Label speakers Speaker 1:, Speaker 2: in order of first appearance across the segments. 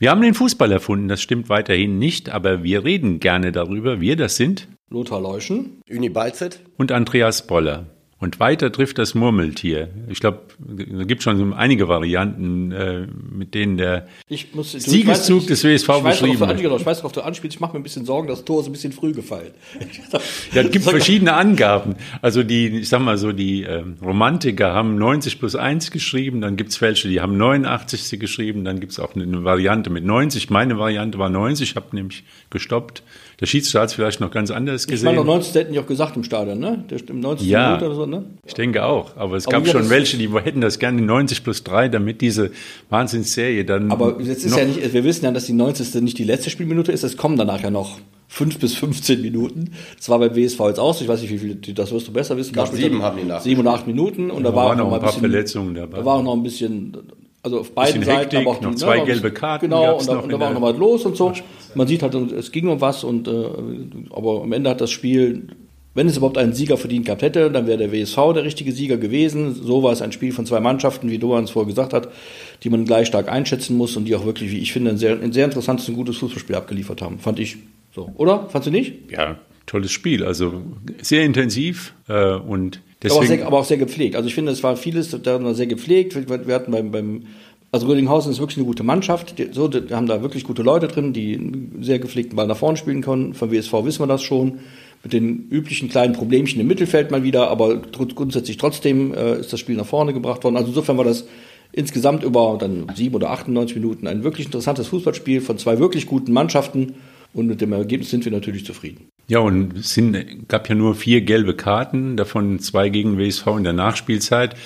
Speaker 1: Wir haben den Fußball erfunden, das stimmt weiterhin nicht, aber wir reden gerne darüber. Wir, das sind
Speaker 2: Lothar Leuschen,
Speaker 3: Uni Balzet
Speaker 1: und Andreas Boller. Und weiter trifft das Murmeltier. Ich glaube, da gibt schon einige Varianten, äh, mit denen der
Speaker 2: ich muss,
Speaker 1: Siegeszug
Speaker 2: ich weiß,
Speaker 1: des WSV
Speaker 2: ich weiß,
Speaker 1: beschrieben wird.
Speaker 2: du, ich weiß, worauf du anspielst. Ich mache mir ein bisschen Sorgen, das Tor ist ein bisschen früh gefallen.
Speaker 1: Ja, es gibt verschiedene Angaben. Also die, ich sag mal so, die äh, Romantiker haben 90 plus 1 geschrieben, dann gibt's welche, die haben 89 geschrieben, dann gibt's auch eine Variante mit 90. Meine Variante war 90, ich habe nämlich gestoppt. Der Schiedsrichter hat vielleicht noch ganz anders
Speaker 2: Ich
Speaker 1: gesehen.
Speaker 2: meine, noch 90 hätten die auch gesagt im Stadion, ne? Der, Im 90.
Speaker 1: Ja.
Speaker 2: Minute oder so, ne?
Speaker 1: Ich denke auch. Aber es
Speaker 2: Aber
Speaker 1: gab
Speaker 2: ja,
Speaker 1: schon welche, die hätten das gerne in 90 plus 3, damit diese Wahnsinnsserie dann.
Speaker 2: Aber jetzt ist ja nicht, wir wissen ja, dass die 90. nicht die letzte Spielminute ist, es kommen danach ja noch fünf bis 15 Minuten. Das war beim WSV jetzt auch so, ich weiß nicht, wie viel, das wirst du besser wissen.
Speaker 3: sieben
Speaker 2: er-
Speaker 3: haben die nach.
Speaker 2: Sieben oder acht Minuten und da
Speaker 1: Da
Speaker 2: war
Speaker 1: waren
Speaker 2: auch
Speaker 1: noch
Speaker 2: noch mal
Speaker 1: ein paar
Speaker 2: bisschen,
Speaker 1: Verletzungen dabei.
Speaker 2: Da war auch noch ein bisschen, also auf beiden Seiten,
Speaker 1: Hektik,
Speaker 2: aber auch
Speaker 1: noch
Speaker 2: die,
Speaker 1: zwei
Speaker 2: ne,
Speaker 1: gelbe Karten
Speaker 2: Genau, und da,
Speaker 1: noch
Speaker 2: und da war auch noch was los und so. Man sieht halt, es ging um was und, äh, aber am Ende hat das Spiel, wenn es überhaupt einen Sieger verdient gehabt hätte, dann wäre der WSV der richtige Sieger gewesen. So war es ein Spiel von zwei Mannschaften, wie Doan es vorher gesagt hat, die man gleich stark einschätzen muss und die auch wirklich, wie ich finde, ein sehr, ein sehr interessantes und gutes Fußballspiel abgeliefert haben. Fand ich so. Oder? Fandst du nicht?
Speaker 1: ja, tolles Spiel. Also sehr intensiv äh, und
Speaker 2: Aber auch,
Speaker 1: deswegen.
Speaker 2: sehr, aber auch sehr gepflegt. Also ich finde, es war vieles da sehr gepflegt. Wir hatten beim, beim also Rödinghausen ist wirklich eine gute Mannschaft. Die, so, die haben da wirklich gute Leute drin, die einen sehr gepflegten Ball nach vorne spielen können. Vom WSV wissen wir das schon. Mit den üblichen kleinen Problemchen im Mittelfeld mal wieder, aber gr- grundsätzlich trotzdem äh, ist das Spiel nach vorne gebracht worden. Also insofern war das insgesamt über dann sieben oder 98 Minuten ein wirklich interessantes Fußballspiel von zwei wirklich guten Mannschaften. Und mit dem Ergebnis sind wir natürlich zufrieden.
Speaker 1: Ja, und es sind, gab ja nur vier gelbe Karten, davon zwei gegen WSV in der Nachspielzeit.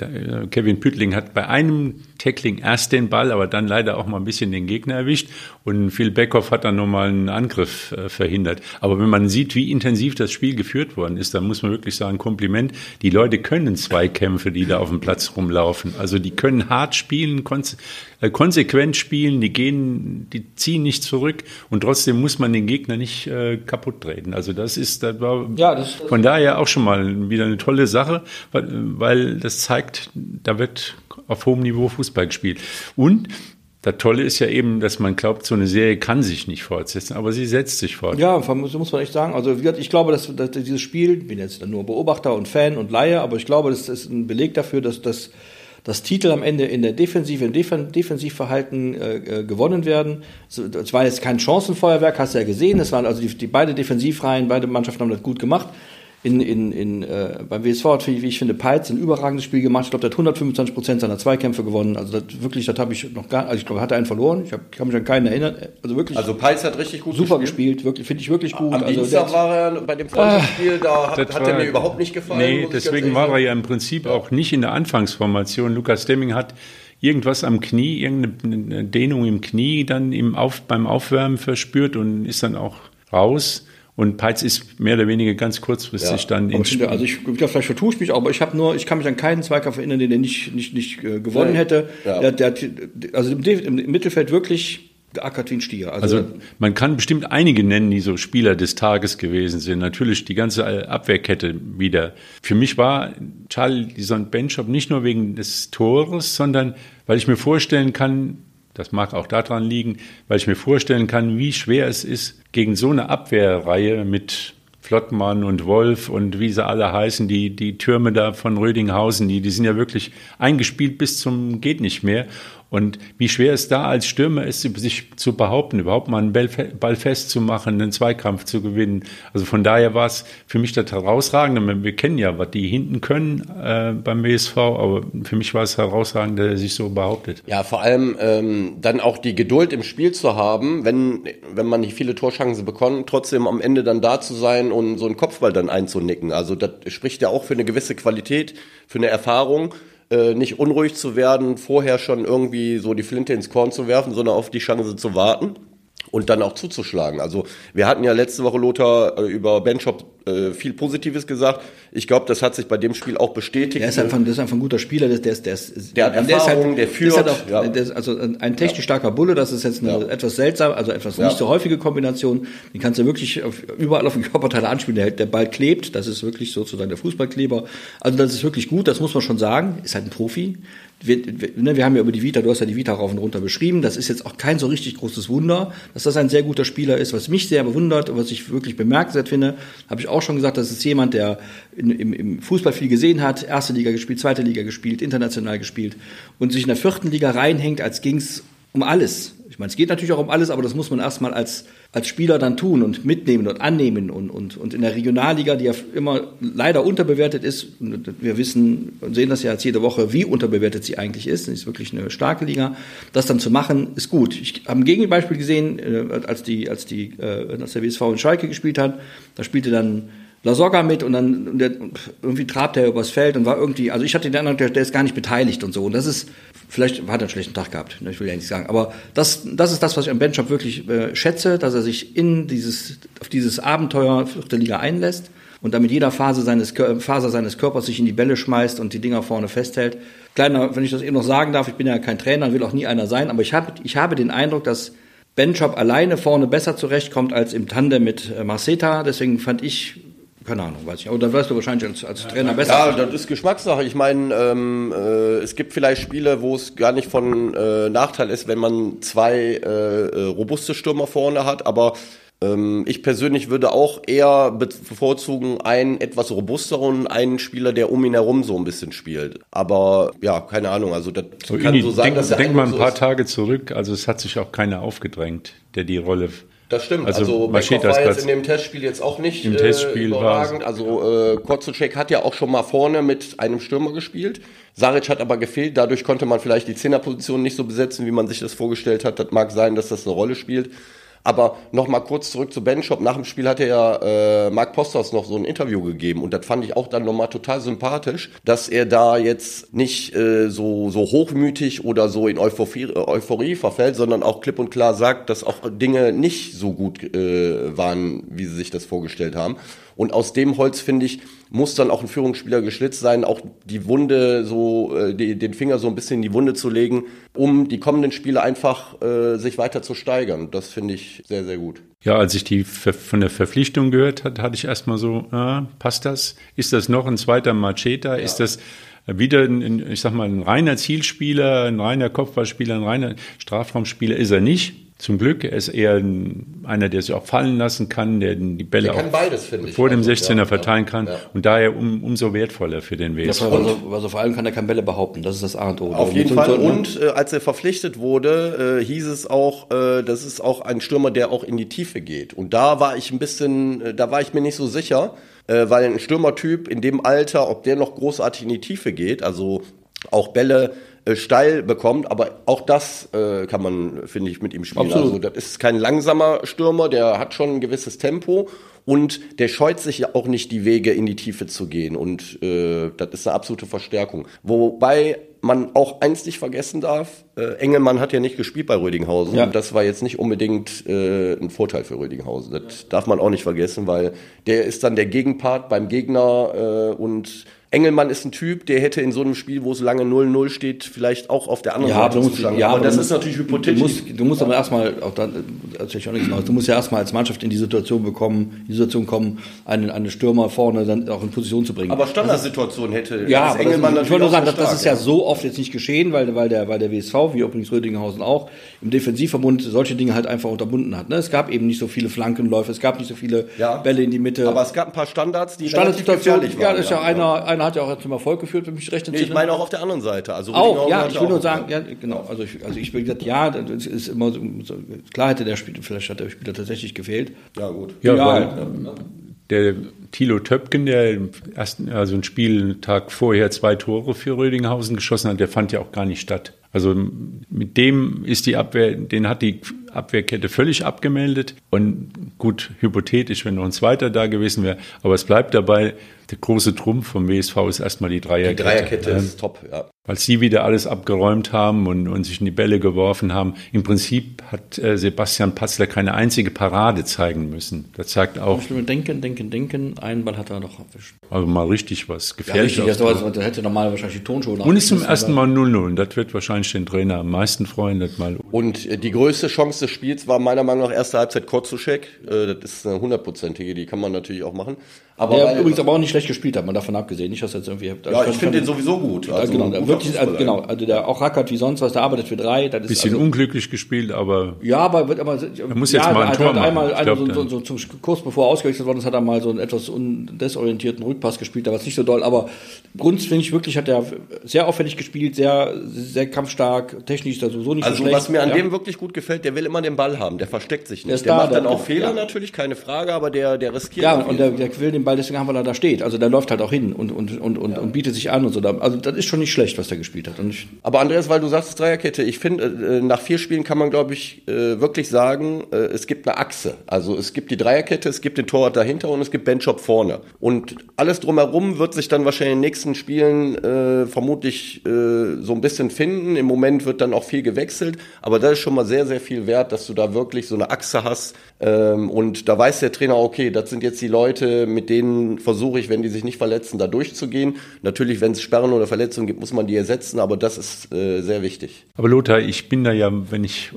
Speaker 1: Äh, Kevin Püttling hat bei einem Tackling erst den Ball, aber dann leider auch mal ein bisschen den Gegner erwischt. Und Phil Beckhoff hat dann nochmal einen Angriff äh, verhindert. Aber wenn man sieht, wie intensiv das Spiel geführt worden ist, dann muss man wirklich sagen, Kompliment. Die Leute können Zweikämpfe, die da auf dem Platz rumlaufen. Also die können hart spielen, konse äh, konsequent spielen, die gehen, die ziehen nicht zurück und trotzdem muss man den Gegner nicht äh, kaputt treten. Also das ist, das war
Speaker 2: Ja, das- das-
Speaker 1: von daher auch schon mal wieder eine tolle Sache, weil, weil das zeigt, da wird auf hohem Niveau Fußball gespielt. Und das Tolle ist ja eben, dass man glaubt, so eine Serie kann sich nicht fortsetzen, aber sie setzt sich fort.
Speaker 2: Ja, muss muss man echt sagen. Also ich glaube, dass, dass dieses Spiel, ich bin jetzt nur Beobachter und Fan und Laie, aber ich glaube, das ist ein Beleg dafür, dass das das Titel am Ende in der Defensive, im Defen Defensivverhalten äh, äh, gewonnen werden. Es war jetzt kein Chancenfeuerwerk, hast du ja gesehen. Es waren also die, die beide Defensivreihen, beide Mannschaften haben das gut gemacht. In, in, in, äh, beim WSV hat, wie ich finde, Peitz ein überragendes Spiel gemacht. Ich glaube, der hat 125 Prozent seiner Zweikämpfe gewonnen. Also das, wirklich, das habe ich noch gar, also ich glaube, er hatte einen verloren. Ich hab, kann mich an keinen erinnern. Also wirklich
Speaker 3: Also Peitz hat richtig gut
Speaker 2: super
Speaker 3: gespielt.
Speaker 2: gespielt, wirklich finde ich wirklich gut.
Speaker 3: Am
Speaker 2: also
Speaker 3: Dienstag
Speaker 2: der-
Speaker 3: war er bei dem Freundschaftsspiel, da hat,
Speaker 1: Das
Speaker 3: hat er mir überhaupt nicht gefallen.
Speaker 1: Nee, deswegen war er ja im Prinzip auch nicht in der Anfangsformation. Lukas Demming hat irgendwas am Knie, irgendeine Dehnung im Knie dann im Auf, beim Aufwärmen verspürt und ist dann auch raus. Und Peitz ist mehr oder weniger ganz kurzfristig
Speaker 3: Ja,
Speaker 1: dann
Speaker 2: Aber
Speaker 1: ins
Speaker 2: ich finde,
Speaker 1: Spiel.
Speaker 2: also ich, ich glaube, vielleicht vertue ich mich, aber ich habe nur, ich kann mich an keinen Zweikampf erinnern, den er nicht, nicht, nicht äh, gewonnen
Speaker 3: Nee.
Speaker 2: hätte.
Speaker 3: Ja.
Speaker 2: Der, der, also im, im Mittelfeld wirklich geackert wie ein Stier. Also,
Speaker 1: Also man kann bestimmt einige nennen, die so Spieler des Tages gewesen sind. Natürlich die ganze Abwehrkette wieder. Für mich war Charlie Benchop nicht nur wegen des Tores, sondern weil ich mir vorstellen kann, das mag auch daran liegen, weil ich mir vorstellen kann, wie schwer es ist, gegen so eine Abwehrreihe mit Flottmann und Wolf und wie sie alle heißen, die, die Türme da von Rödinghausen, die, die sind ja wirklich eingespielt bis zum geht nicht mehr. Und wie schwer es da als Stürmer ist, sich zu behaupten, überhaupt mal einen Ball fe- Ball festzumachen, einen Zweikampf zu gewinnen. Also von daher war es für mich das Herausragende. Wir kennen ja, was die hinten können äh, beim WSV, aber für mich war es herausragend, dass er sich so behauptet.
Speaker 3: Ja, vor allem ähm, dann auch die Geduld im Spiel zu haben, wenn, wenn man nicht viele Torchancen bekommt, trotzdem am Ende dann da zu sein und so einen Kopfball dann einzunicken. Also das spricht ja auch für eine gewisse Qualität, für eine Erfahrung, äh, nicht unruhig zu werden, vorher schon irgendwie so die Flinte ins Korn zu werfen, sondern auf die Chance zu warten und dann auch zuzuschlagen. Also wir hatten ja letzte Woche Lothar äh, über Benchop äh, viel Positives gesagt. Ich glaube, das hat sich bei dem Spiel auch bestätigt.
Speaker 2: Der ist einfach, das ist einfach ein guter Spieler, der, der ist, der ist,
Speaker 3: Der hat
Speaker 2: ist
Speaker 3: Erfahrung,
Speaker 2: halt,
Speaker 3: der führt,
Speaker 2: Ist halt auch,
Speaker 3: ja.
Speaker 2: der ist also ein technisch starker Bulle, das ist jetzt eine
Speaker 3: Ja.
Speaker 2: etwas seltsam, also etwas
Speaker 3: Ja.
Speaker 2: nicht so häufige Kombination. Den kannst du wirklich auf, überall auf den Körperteile anspielen. Der, der Ball klebt, das ist wirklich sozusagen der Fußballkleber. Also das ist wirklich gut, das muss man schon sagen. Ist halt ein Profi. Wir, ne, wir haben ja über die Vita, du hast ja die Vita rauf und runter beschrieben. Das ist jetzt auch kein so richtig großes Wunder, dass das ein sehr guter Spieler ist. Was mich sehr bewundert und was ich wirklich bemerkenswert finde, habe ich auch schon gesagt, das ist jemand, der in, im, im Fußball viel gesehen hat, erste Liga gespielt, zweite Liga gespielt, international gespielt und sich in der vierten Liga reinhängt, als ging's um alles. Ich meine, es geht natürlich auch um alles, aber das muss man erstmal als, als Spieler dann tun und mitnehmen und annehmen. Und, und, und in der Regionalliga, die ja immer leider unterbewertet ist, wir wissen und sehen das ja jetzt jede Woche, wie unterbewertet sie eigentlich ist, sie ist wirklich eine starke Liga, das dann zu machen, ist gut. Ich habe ein Gegenbeispiel gesehen, äh, als, die, als, die, äh, als der WSV in Schalke gespielt hat, da spielte dann La Soga mit und dann und der, irgendwie trabt er übers Feld und war irgendwie, also ich hatte den Eindruck, der, der ist gar nicht beteiligt und so. Und das ist, vielleicht hat er einen schlechten Tag gehabt, ne, ich will ja nicht sagen. Aber das, das ist das, was ich am Benchop wirklich äh, schätze, dass er sich in dieses, auf dieses Abenteuer vierte Liga einlässt und damit jeder Phase seines, Faser seines Körpers sich in die Bälle schmeißt und die Dinger vorne festhält. Kleiner, wenn ich das eben noch sagen darf, ich bin ja kein Trainer, will auch nie einer sein, aber ich habe, ich habe den Eindruck, dass Benchop alleine vorne besser zurechtkommt als im Tandem mit äh, Marceta. Deswegen fand ich, keine Ahnung, weiß ich. Aber da wirst du wahrscheinlich als, als Trainer besser.
Speaker 3: Ja, das ist Geschmackssache. Ich meine, ähm, äh, es gibt vielleicht Spiele, wo es gar nicht von äh, Nachteil ist, wenn man zwei äh, äh, robuste Stürmer vorne hat, aber ähm, ich persönlich würde auch eher bevorzugen einen etwas robusteren, einen Spieler, der um ihn herum so ein bisschen spielt. Aber ja, keine Ahnung, also das
Speaker 1: So,
Speaker 3: kann
Speaker 1: Ini,
Speaker 3: so sein,
Speaker 1: denk,
Speaker 3: dass der
Speaker 1: denk mal ein paar
Speaker 3: so ist.
Speaker 1: Tage zurück, also es hat sich auch keiner aufgedrängt, der die Rolle.
Speaker 3: Das stimmt.
Speaker 1: Also,
Speaker 3: Also, Beckhoff war jetzt in dem Testspiel jetzt auch nicht
Speaker 1: Im Testspiel
Speaker 3: äh,
Speaker 1: war-
Speaker 3: überragend. Also äh, Kozicek hat ja auch schon mal vorne mit einem Stürmer gespielt. Saric hat aber gefehlt. Dadurch konnte man vielleicht die Zehnerposition nicht so besetzen, wie man sich das vorgestellt hat. Das mag sein, dass das eine Rolle spielt. Aber noch mal kurz zurück zu Benchop. Nach dem Spiel hatte ja äh, Marc Posters noch so ein Interview gegeben und das fand ich auch dann nochmal total sympathisch, dass er da jetzt nicht äh, so so hochmütig oder so in Euphorie, äh, Euphorie verfällt, sondern auch klipp und klar sagt, dass auch Dinge nicht so gut äh, waren, wie sie sich das vorgestellt haben. Und aus dem Holz, finde ich, muss dann auch ein Führungsspieler geschlitzt sein, auch die Wunde so, äh, die, den Finger so ein bisschen in die Wunde zu legen, um die kommenden Spiele einfach äh, sich weiter zu steigern. Das finde ich sehr, sehr gut.
Speaker 1: Ja, als ich die Ver von der Verpflichtung gehört hat, hatte ich erstmal so, ah, passt das? Ist das noch ein zweiter Macheta? Ist das wieder ein, ich sag mal, ein reiner Zielspieler, ein reiner Kopfballspieler, ein reiner Strafraumspieler? Ist er nicht. Zum Glück, er ist eher ein, einer, der sich auch fallen lassen kann, der die Bälle
Speaker 3: Der kann
Speaker 1: auch
Speaker 3: beides,
Speaker 1: vor dem
Speaker 3: Also,
Speaker 1: 16er
Speaker 3: ja,
Speaker 1: verteilen kann
Speaker 3: ja.
Speaker 1: und daher um, umso wertvoller für den WSV.
Speaker 2: also, also vor allem kann er keine Bälle behaupten. Das ist das A und O.
Speaker 3: Auf jeden
Speaker 2: So-
Speaker 3: Fall.
Speaker 2: so-
Speaker 3: Und äh, als er verpflichtet wurde, äh, hieß es auch, äh, das ist auch ein Stürmer, der auch in die Tiefe geht. Und da war ich ein bisschen, äh, da war ich mir nicht so sicher, äh, weil ein Stürmertyp in dem Alter, ob der noch großartig in die Tiefe geht, also auch Bälle äh, steil bekommt, aber auch das äh, kann man, finde ich, mit ihm spielen.
Speaker 2: Absolut.
Speaker 3: Also das ist kein langsamer Stürmer, der hat schon ein gewisses Tempo und der scheut sich ja auch nicht die Wege in die Tiefe zu gehen und äh, das ist eine absolute Verstärkung. Wobei man auch eins nicht vergessen darf, äh, Engelmann hat ja nicht gespielt bei Rödinghausen.
Speaker 2: Ja.
Speaker 3: Und das war jetzt nicht unbedingt äh, ein Vorteil für Rödinghausen. Das darf man auch nicht vergessen, weil der ist dann der Gegenpart beim Gegner äh, und Engelmann ist ein Typ, der hätte in so einem Spiel, wo es lange 0-0 steht, vielleicht auch auf der anderen
Speaker 2: Ja,
Speaker 3: Seite
Speaker 2: du musst,
Speaker 3: zuschlagen.
Speaker 2: ja,
Speaker 3: aber
Speaker 2: aber
Speaker 3: das
Speaker 2: du
Speaker 3: ist natürlich
Speaker 2: Du
Speaker 3: hypothetisch.
Speaker 2: musst, du musst aber erstmal, auch dann, erzähl ich auch nichts Neues, du musst ja erstmal als Mannschaft in die Situation bekommen, in die Situation kommen, einen, einen Stürmer vorne dann auch in Position zu bringen.
Speaker 3: aber Standardsituation hätte
Speaker 2: Ja,
Speaker 3: Engelmann
Speaker 2: das, ich wollte nur
Speaker 3: natürlich
Speaker 2: sagen, das, ist ja so oft jetzt nicht geschehen, weil, weil, der, weil der WSV, wie übrigens Rödinghausen auch, im Defensivverbund solche Dinge halt einfach unterbunden hat. Ne? Es gab eben nicht so viele Flankenläufe, es gab nicht so viele
Speaker 3: Ja.
Speaker 2: Bälle in die Mitte.
Speaker 3: Aber es gab ein paar Standards, die
Speaker 2: Standardsituation,
Speaker 3: relativ gefährlich
Speaker 2: ja, ist ja, einer, einer hat ja auch zum Erfolg geführt, wenn mich recht
Speaker 3: Nee, ich meine auch auf der anderen Seite. Also
Speaker 2: Auch, ja, ich will
Speaker 3: auch-
Speaker 2: nur sagen, ja, genau. Also ich, also ich will gesagt, ja, das ist immer so, so klar hätte der Spieler, vielleicht hat der Spieler tatsächlich gefehlt.
Speaker 3: Ja, gut.
Speaker 1: Ja,
Speaker 2: Ja,
Speaker 1: weil der Thilo Töpken, der im ersten, also einen Spieltag vorher zwei Tore für Rödinghausen geschossen hat, der fand ja auch gar nicht statt. Also mit dem ist die Abwehr, den hat die Abwehrkette völlig abgemeldet. Und gut, hypothetisch, wenn noch ein zweiter da gewesen wäre. Aber es bleibt dabei, der große Trumpf vom WSV ist erstmal die
Speaker 3: Die
Speaker 1: Dreierkette.
Speaker 3: Dreierkette
Speaker 1: Ähm,
Speaker 3: ist top, ja.
Speaker 1: weil sie wieder alles abgeräumt haben und, und sich in die Bälle geworfen haben. Im Prinzip hat äh, Sebastian Patzler keine einzige Parade zeigen müssen. Das zeigt auch,
Speaker 2: denken, denken, denken. einen Ball hat er doch erwischt.
Speaker 1: Also mal richtig was
Speaker 2: Ja,
Speaker 1: gefährlich.
Speaker 2: richtig, das war, da hätte normal wahrscheinlich die Tonschuhe
Speaker 1: und ist zum ersten
Speaker 2: aber-
Speaker 1: Mal 0-0. Und das wird wahrscheinlich den Trainer am meisten freuen, das mal.
Speaker 3: Und äh, die größte Chance des Spiels war meiner Meinung nach erste Halbzeit Korzuschek. Äh, Das ist eine hundertprozentige, die kann man natürlich auch machen. Aber
Speaker 2: Der
Speaker 3: weil-
Speaker 2: übrigens aber auch nicht schlecht gespielt hat, man davon abgesehen. Nicht, dass er jetzt irgendwie.
Speaker 3: ja, ich finde den sowieso gut. Also,
Speaker 2: genau, wirklich, also, genau, also der auch rackert wie sonst was, der arbeitet für drei. Das ist
Speaker 1: Bisschen
Speaker 2: also,
Speaker 1: unglücklich gespielt, aber
Speaker 2: Ja, aber wird aber
Speaker 1: Er muss jetzt
Speaker 2: ja,
Speaker 1: mal ein
Speaker 2: hat
Speaker 1: Tor
Speaker 2: halt
Speaker 1: machen.
Speaker 2: einmal, einmal
Speaker 1: glaub,
Speaker 2: so, so, so, zum kurz bevor er ausgewechselt worden ist, hat er mal so einen etwas desorientierten Rückpass gespielt, da war es nicht so doll, aber Grund finde ich wirklich, hat er sehr auffällig gespielt, sehr, sehr kampfstark, technisch ist er sowieso nicht
Speaker 3: Also
Speaker 2: so schlecht.
Speaker 3: was mir an
Speaker 2: ja.
Speaker 3: dem wirklich gut gefällt, der will immer den Ball haben, der versteckt sich
Speaker 2: Der
Speaker 3: nicht.
Speaker 2: ist
Speaker 3: Der,
Speaker 2: da,
Speaker 3: macht dann
Speaker 2: der-
Speaker 3: auch Fehler
Speaker 2: ja.
Speaker 3: natürlich, keine Frage, aber der, der riskiert
Speaker 2: Ja, und der, der will den Ball deswegen haben, weil er da steht. Also der läuft halt auch hin und, und, und, und, und bietet sich an und so. Also das ist schon nicht schlecht, was der gespielt hat. Ich,
Speaker 3: Aber Andreas, weil du sagst Dreierkette, ich finde, äh, nach vier Spielen kann man, glaube ich, äh, wirklich sagen, äh, es gibt eine Achse. Also es gibt die Dreierkette, es gibt den Torwart dahinter und es gibt Benchop vorne. Und alles drumherum wird sich dann wahrscheinlich in den nächsten Spielen äh, vermutlich äh, so ein bisschen finden. Im Moment wird dann auch viel gewechselt, aber das ist schon mal sehr, sehr viel wert, dass du da wirklich so eine Achse hast. Ähm, und da weiß der Trainer, okay, das sind jetzt die Leute, mit denen versuche ich, wenn die sich nicht verletzen, da durchzugehen. Natürlich, wenn es Sperren oder Verletzungen gibt, muss man die ersetzen, aber das ist äh, sehr wichtig.
Speaker 1: Aber Lothar, ich bin da ja, wenn ich,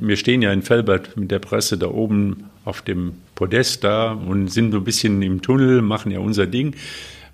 Speaker 1: wir stehen ja in Felbert mit der Presse da oben auf dem Podest da und sind so ein bisschen im Tunnel, machen ja unser Ding.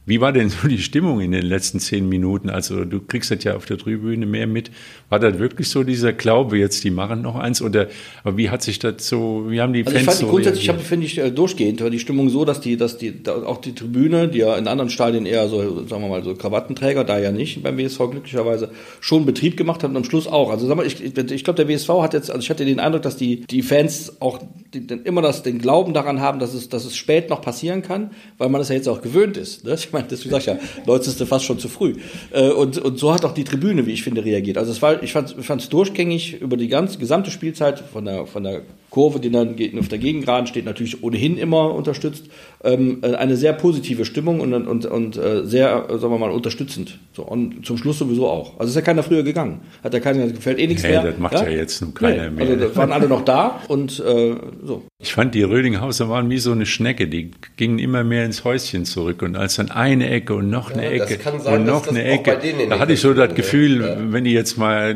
Speaker 1: Wie war denn so die Stimmung in den letzten zehn Minuten? Also du kriegst das ja auf der Tribüne mehr mit. War das wirklich so dieser Glaube, jetzt die machen noch eins? Oder aber wie hat sich das so, wie haben die
Speaker 2: Also ich
Speaker 1: Fans
Speaker 2: fand die
Speaker 1: so
Speaker 2: grundsätzlich, habe, finde ich, äh, durchgehend war die Stimmung so, dass die, dass die, auch die Tribüne, die ja in anderen Stadien eher so, sagen wir mal, so Krawattenträger, da ja nicht beim WSV glücklicherweise, schon Betrieb gemacht hat und am Schluss auch. Also sag mal, ich, ich, ich glaube, der WSV hat jetzt, also ich hatte den Eindruck, dass die, die Fans auch die, den, immer das, den Glauben daran haben, dass es, dass es spät noch passieren kann, weil man das ja jetzt auch gewöhnt ist. Ne? Ich meine, deswegen sag ich ja, Leute ist fast schon zu früh. Äh, Und, und so hat auch die Tribüne, wie ich finde, reagiert. Also es war, ich fand es durchgängig über die ganze gesamte Spielzeit von der, von der Kurve, die dann auf der Gegengraden steht, natürlich ohnehin immer unterstützt. Ähm, äh, eine sehr positive Stimmung und, und, und äh, sehr, äh, sagen wir mal, unterstützend. So, und zum Schluss sowieso auch. Also ist ja keiner früher gegangen. Hat ja keiner, gefällt eh nichts
Speaker 1: Nee,
Speaker 2: mehr.
Speaker 1: das macht ja jetzt nun keiner mehr.
Speaker 2: Also waren alle noch da und äh, so.
Speaker 1: Ich fand, die Rödinghauser waren wie so eine Schnecke, die gingen immer mehr ins Häuschen zurück und als dann eine Ecke und noch eine
Speaker 3: Ja, das
Speaker 1: Ecke
Speaker 3: kann sein,
Speaker 1: und noch eine Ecke, da hatte ich so das Gefühl,
Speaker 3: ja.
Speaker 1: wenn die jetzt mal,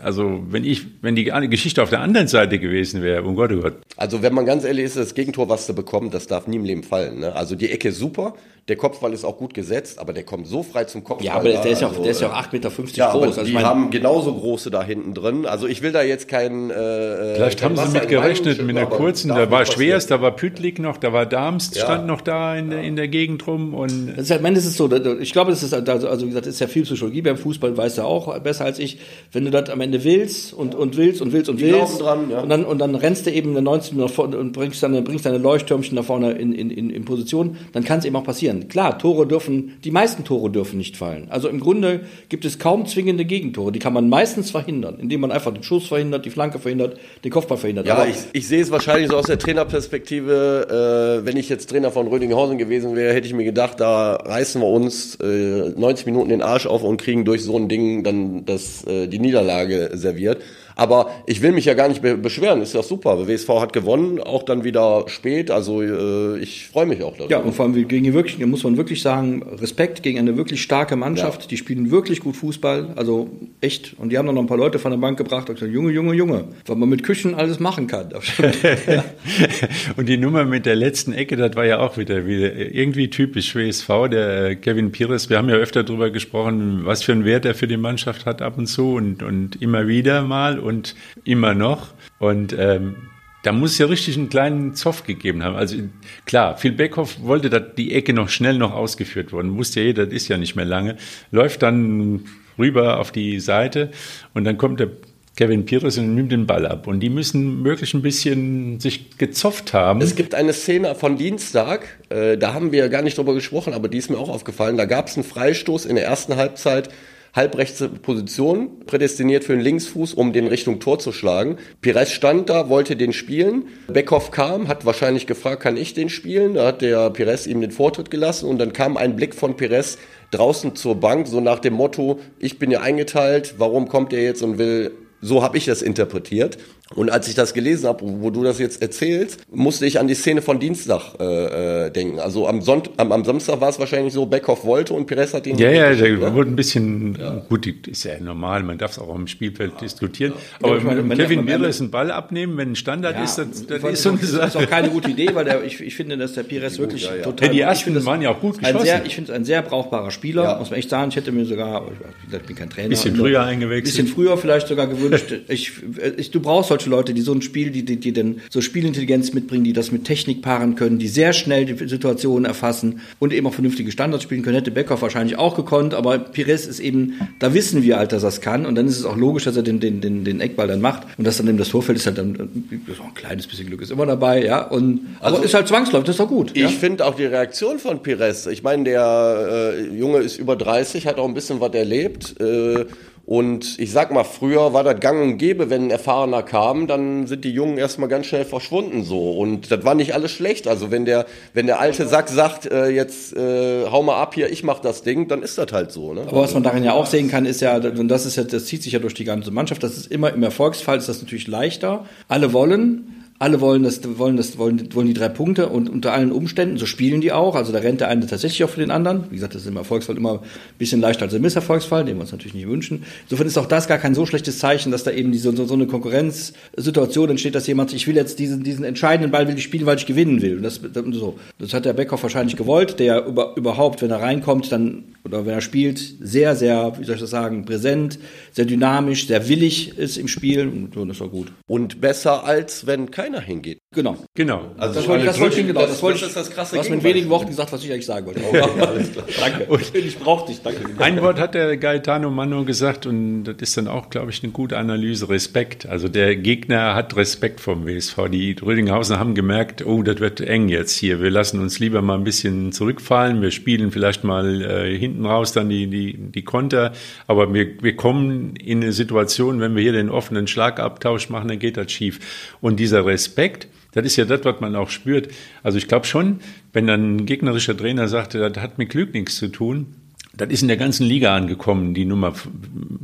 Speaker 1: also wenn ich, wenn die Geschichte auf der anderen Seite gewesen wäre, um Gott, oh Gott,
Speaker 3: Also wenn man ganz ehrlich ist, das Gegentor, was du bekommst, das darf nie im Leben fallen. Ne? Also die Ecke ist super, der Kopfball ist auch gut gesetzt, aber der kommt so frei zum Kopfball.
Speaker 2: Ja, aber der, ist ja auch,
Speaker 3: also,
Speaker 2: der ist ja
Speaker 3: äh,
Speaker 2: auch 8,50 Meter
Speaker 3: Ja, aber
Speaker 2: groß. Also
Speaker 3: die
Speaker 2: ich meine,
Speaker 3: haben genauso große da hinten drin. Also ich will da jetzt keinen. Äh,
Speaker 1: Vielleicht
Speaker 3: kein
Speaker 1: haben sie mit gerechnet mit einer kurzen, da war. Schwerst, da war Pütlik noch, da war Darmst,
Speaker 3: Ja.
Speaker 1: stand noch da in der, in der Gegend rum und
Speaker 2: Das ist halt, man, das ist so, ich glaube, das ist, also, also wie gesagt, das ist ja viel Psychologie beim Fußball, weißt du auch besser als ich. Wenn du das am Ende willst und, und willst und willst und
Speaker 3: Die
Speaker 2: willst,
Speaker 3: dran, ja.
Speaker 2: und dann, und dann rennst du eben eine 19 nach vorne und bringst deine, bringst deine Leuchttürmchen nach vorne in, in, in, in Position, dann kann es eben auch passieren. Klar, Tore dürfen, die meisten Tore dürfen nicht fallen. Also im Grunde gibt es kaum zwingende Gegentore. Die kann man meistens verhindern, indem man einfach den Schuss verhindert, die Flanke verhindert, den Kopfball verhindert.
Speaker 3: Ja, ich, ich sehe es wahrscheinlich so aus der Trainerperspektive. Äh, wenn ich jetzt Trainer von Rödinghausen gewesen wäre, hätte ich mir gedacht, da reißen wir uns äh, 90 Minuten den Arsch auf und kriegen durch so ein Ding dann das, äh, die Niederlage serviert. Aber ich will mich ja gar nicht be beschweren, ist ja super. WSV hat gewonnen, auch dann wieder spät. Also äh, ich freue mich auch darüber.
Speaker 2: Ja, und vor allem gegen die wirklich, da muss man wirklich sagen, Respekt gegen eine wirklich starke Mannschaft. Die spielen wirklich gut Fußball, also echt. Und die haben dann noch ein paar Leute von der Bank gebracht und gesagt, Junge, Junge, Junge, was man mit Küchen alles machen kann.
Speaker 1: Und die Nummer mit der letzten Ecke, das war ja auch wieder, wieder irgendwie typisch WSV, der äh, Kevin Pires. Wir haben ja öfter darüber gesprochen, was für einen Wert er für die Mannschaft hat ab und zu und, und immer wieder mal und immer noch. Und ähm, da muss es ja richtig einen kleinen Zoff gegeben haben. Also klar, Phil Beckhoff wollte, dass die Ecke noch schnell noch ausgeführt worden. Wusste ja jeder, das ist ja nicht mehr lange. Läuft dann rüber auf die Seite und dann kommt der Kevin Pires und nimmt den Ball ab. Und die müssen möglich ein bisschen sich gezopft haben.
Speaker 3: Es gibt eine Szene von Dienstag, äh, da haben wir gar nicht drüber gesprochen, aber die ist mir auch aufgefallen. Da gab es einen Freistoß in der ersten Halbzeit, halbrechte Position, prädestiniert für den Linksfuß, um den Richtung Tor zu schlagen. Pires stand da, wollte den spielen. Beckhoff kam, hat wahrscheinlich gefragt, kann ich den spielen? Da hat der Pires ihm den Vortritt gelassen und dann kam ein Blick von Pires draußen zur Bank, so nach dem Motto, ich bin ja eingeteilt, warum kommt er jetzt und will so habe ich das interpretiert. Und als ich das gelesen habe, wo du das jetzt erzählst, musste ich an die Szene von Dienstag äh, äh denken. Also am, Sonnt am, am Samstag war es wahrscheinlich so, Beckhoff wollte und Pires hat ihn
Speaker 1: Ja, ja, der ne? wurde ein bisschen, ja. gut, ist ja normal, man darf es auch im Spielfeld ja. diskutieren. Ja. Aber meine, wenn Kevin Pires einen Ball abnehmen, wenn ein Standard ist, das, das ist so eine
Speaker 2: Sache. Das ist auch keine gute Idee, weil der, ich, ich finde, dass der Pires wirklich total...
Speaker 1: die ersten waren ja auch gut
Speaker 2: geschossen. Sehr, ich finde es ein sehr brauchbarer Spieler, muss man echt sagen. Ich hätte mir sogar, ich bin kein Trainer.
Speaker 1: Bisschen früher eingewechselt.
Speaker 2: Bisschen früher vielleicht sogar gewünscht. ich, ich, du brauchst solche Leute, die so ein Spiel die, die, die dann so Spielintelligenz mitbringen, die das mit Technik paaren können, die sehr schnell die Situationen erfassen und eben auch vernünftige Standards spielen können. Hätte Beckhoff wahrscheinlich auch gekonnt, aber Pires ist eben, da wissen wir halt, dass er es kann und dann ist es auch logisch, dass er den, den, den, den Eckball dann macht und dass dann eben das Torfeld ist halt dann, so ein kleines bisschen Glück ist immer dabei, ja, und, also, aber ist halt zwangsläufig, das ist doch gut.
Speaker 3: Ich
Speaker 2: ja?
Speaker 3: finde auch die Reaktion von Pires, ich meine, der äh, Junge ist über 30, hat auch ein bisschen was erlebt, äh, und ich sag mal, früher war das gang und gäbe, wenn ein Erfahrener kam, dann sind die Jungen erstmal ganz schnell verschwunden so. Und das war nicht alles schlecht. Also wenn der, wenn der alte Sack sagt, äh, jetzt äh, hau mal ab hier, ich mach das Ding, dann ist das halt so. Ne?
Speaker 2: Aber was man darin ja auch sehen kann, ist ja, und das ist ja, das zieht sich ja durch die ganze Mannschaft, das ist immer im Erfolgsfall ist das natürlich leichter. Alle wollen, alle wollen das, wollen das, wollen, wollen die drei Punkte und unter allen Umständen, so spielen die auch. Also da rennt der eine tatsächlich auch für den anderen. Wie gesagt, das ist im Erfolgsfall immer ein bisschen leichter als im Misserfolgsfall, den wir uns natürlich nicht wünschen. Insofern ist auch das gar kein so schlechtes Zeichen, dass da eben diese, so, so eine Konkurrenzsituation entsteht, dass jemand, ich will jetzt diesen, diesen entscheidenden Ball will ich spielen, weil ich gewinnen will. Und das, so. das hat der Beckhoff wahrscheinlich gewollt, der über, überhaupt, wenn er reinkommt, dann oder wenn er spielt, sehr, sehr, wie soll ich das sagen, präsent, sehr dynamisch, sehr willig ist im Spiel und, und das war gut.
Speaker 3: Und besser als wenn keiner hingeht.
Speaker 2: Genau.
Speaker 1: Genau.
Speaker 2: Also das, wollte, das wollte ich, genau, das, das wollte ich, das, das krasse Du hast mit wenigen Worten gesagt, was ich eigentlich sagen wollte. Oh, alles klar. danke. Und ich brauche dich, danke.
Speaker 1: Ein Wort hat der Gaetano Mano gesagt und das ist dann auch, glaube ich, eine gute Analyse, Respekt. Also der Gegner hat Respekt vom WSV. Die Rödinghausen haben gemerkt, oh, das wird eng jetzt hier. Wir lassen uns lieber mal ein bisschen zurückfallen. Wir spielen vielleicht mal äh, hinten raus dann die, die, die Konter. Aber wir, wir kommen in eine Situation, wenn wir hier den offenen Schlagabtausch machen, dann geht das schief. Und dieser Respekt, das ist ja das, was man auch spürt. Also ich glaube schon, wenn dann ein gegnerischer Trainer sagte, das hat mit Glück nichts zu tun, das ist in der ganzen Liga angekommen, die Nummer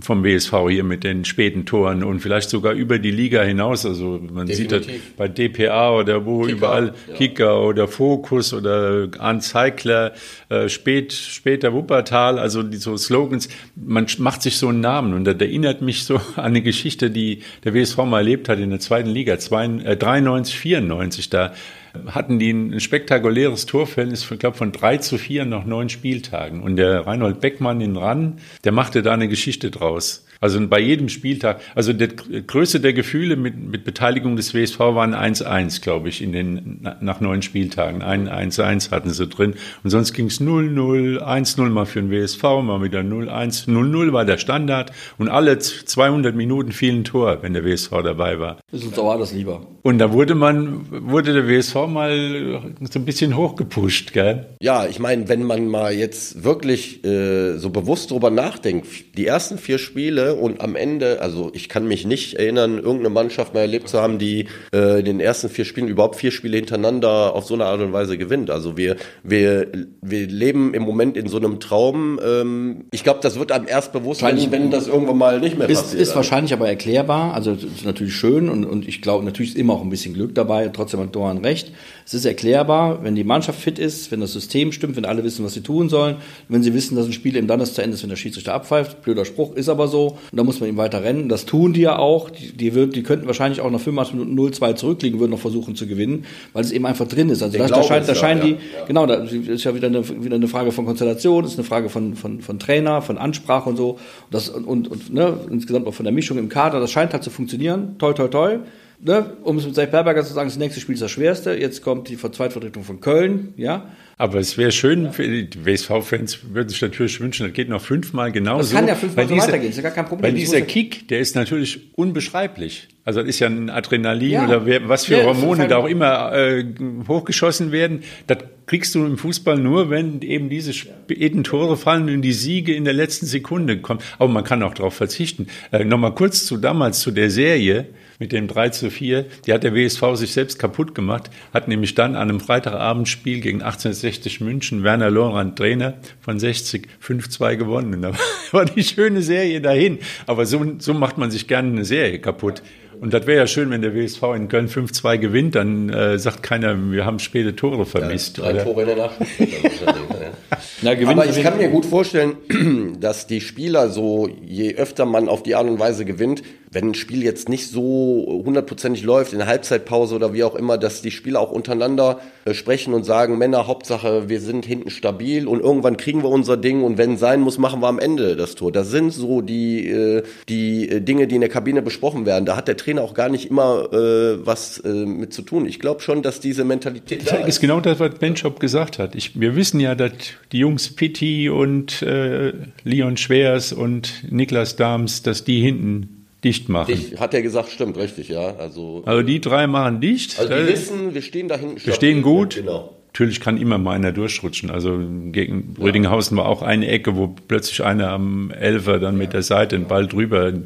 Speaker 1: vom WSV hier mit den späten Toren und vielleicht sogar über die Liga hinaus. Also man Definitiv. sieht das bei DPA oder wo Kicker, überall ja. Kicker oder Fokus oder Anzeigler, äh, spät, später Wuppertal, also die so Slogans. Man macht sich so einen Namen und das erinnert mich so an eine Geschichte, die der WSV mal erlebt hat in der zweiten Liga, 93, 94 äh, da hatten die ein spektakuläres Torverhältnis, ich glaube, von drei zu vier nach neun Spieltagen. Und der Reinhold Beckmann in Rann, der machte da eine Geschichte draus. Also bei jedem Spieltag, also die Größe der Gefühle mit, mit Beteiligung des WSV waren 1-1, glaube ich, in den, nach neun Spieltagen. Ein 1-1 hatten sie drin. Und sonst ging es 0-0, 1-0 mal für den WSV, mal wieder 0-1. 0-0 war der Standard und alle 200 Minuten fielen Tor, wenn der WSV dabei war.
Speaker 2: Das ist auch alles lieber.
Speaker 1: Und da wurde man, wurde der WSV mal so ein bisschen hochgepusht, gell?
Speaker 3: Ja, ich meine, wenn man mal jetzt wirklich äh, so bewusst drüber nachdenkt, die ersten vier Spiele und am Ende, also ich kann mich nicht erinnern, irgendeine Mannschaft mal erlebt zu haben, die äh, in den ersten vier Spielen überhaupt vier Spiele hintereinander auf so eine Art und Weise gewinnt. Also wir, wir, wir leben im Moment in so einem Traum. Ähm, ich glaube, das wird einem erst bewusst, wenn, wenn das irgendwann mal nicht mehr
Speaker 2: ist,
Speaker 3: passiert.
Speaker 2: Ist wahrscheinlich aber erklärbar. Also ist natürlich schön und, und ich glaube, natürlich ist immer auch ein bisschen Glück dabei. Trotzdem hat Doran recht. Es ist erklärbar, wenn die Mannschaft fit ist, wenn das System stimmt, wenn alle wissen, was sie tun sollen, wenn sie wissen, dass ein Spiel eben dann das zu Ende ist, wenn der Schiedsrichter abpfeift. Blöder Spruch, ist aber so. Und da muss man ihm weiter rennen. Das tun die ja auch. Die, die, wird, die könnten wahrscheinlich auch nach 85 Minuten 0-2 zurückliegen, würden noch versuchen zu gewinnen, weil es eben einfach drin ist. Also das, da, scheint, da scheinen die, ja. genau, da ist ja wieder eine, wieder eine Frage von Konstellation, ist eine Frage von, von, von Trainer, von Ansprache und so. Das, und, und ne, insgesamt auch von der Mischung im Kader. Das scheint halt zu funktionieren. Toi, toi, toi ne, um es mit Seif Berberger zu sagen, das nächste Spiel ist das schwerste. Jetzt kommt die Zweitvertretung von Köln, ja.
Speaker 1: Aber es wäre schön, für die WSV-Fans würden sich natürlich wünschen, das geht noch fünfmal genauso. Das
Speaker 2: kann ja fünfmal so weitergehen, ist ja gar kein Problem.
Speaker 1: Weil dieser Kick, der ist natürlich unbeschreiblich. Also das ist ja ein Adrenalin ja. oder was für ja, Hormone da auch immer äh, hochgeschossen werden. Das kriegst du im Fußball nur, wenn eben diese späten Tore fallen und die Siege in der letzten Sekunde kommen. Aber man kann auch darauf verzichten. Äh, Nochmal kurz zu damals, zu der Serie mit dem 3 zu 4. Die hat der WSV sich selbst kaputt gemacht, hat nämlich dann an einem Freitagabendspiel gegen 1860 München Werner Lorand Trainer von 60 5-2 gewonnen. Und da war die schöne Serie dahin. Aber so, so macht man sich gerne eine Serie kaputt. Und das wäre ja schön, wenn der WSV in Köln 5-2 gewinnt, dann äh, sagt keiner, wir haben späte Tore vermisst.
Speaker 3: Drei
Speaker 1: oder?
Speaker 3: Tore in der Nachspielzeit.
Speaker 2: Na, gewinnt
Speaker 3: Aber ich kann mir gut vorstellen, dass die Spieler so, je öfter man auf die Art und Weise gewinnt, wenn ein Spiel jetzt nicht so hundertprozentig läuft, in der Halbzeitpause oder wie auch immer, dass die Spieler auch untereinander äh, sprechen und sagen, Männer, Hauptsache, wir sind hinten stabil und irgendwann kriegen wir unser Ding und wenn sein muss, machen wir am Ende das Tor. Das sind so die, äh, die äh, Dinge, die in der Kabine besprochen werden. Da hat der Trainer auch gar nicht immer was mit zu tun. Ich glaube schon, dass diese Mentalität da
Speaker 1: Das ist genau das, was Benchop gesagt hat. Ich, wir wissen ja, dass die Jungs Pitti und äh, Leon Schwers und Niklas Dahms, dass die hinten dicht machen.
Speaker 3: Ich, hat er gesagt, stimmt, richtig, ja. Also,
Speaker 1: Also die drei machen dicht.
Speaker 3: also die wissen, wir stehen da hinten.
Speaker 1: wir stehen gut.
Speaker 3: Genau.
Speaker 1: Natürlich kann immer mal einer durchrutschen. Also gegen Rödinghausen war auch eine Ecke, wo plötzlich einer am Elfer dann mit der Seite den Ball drüber. Ich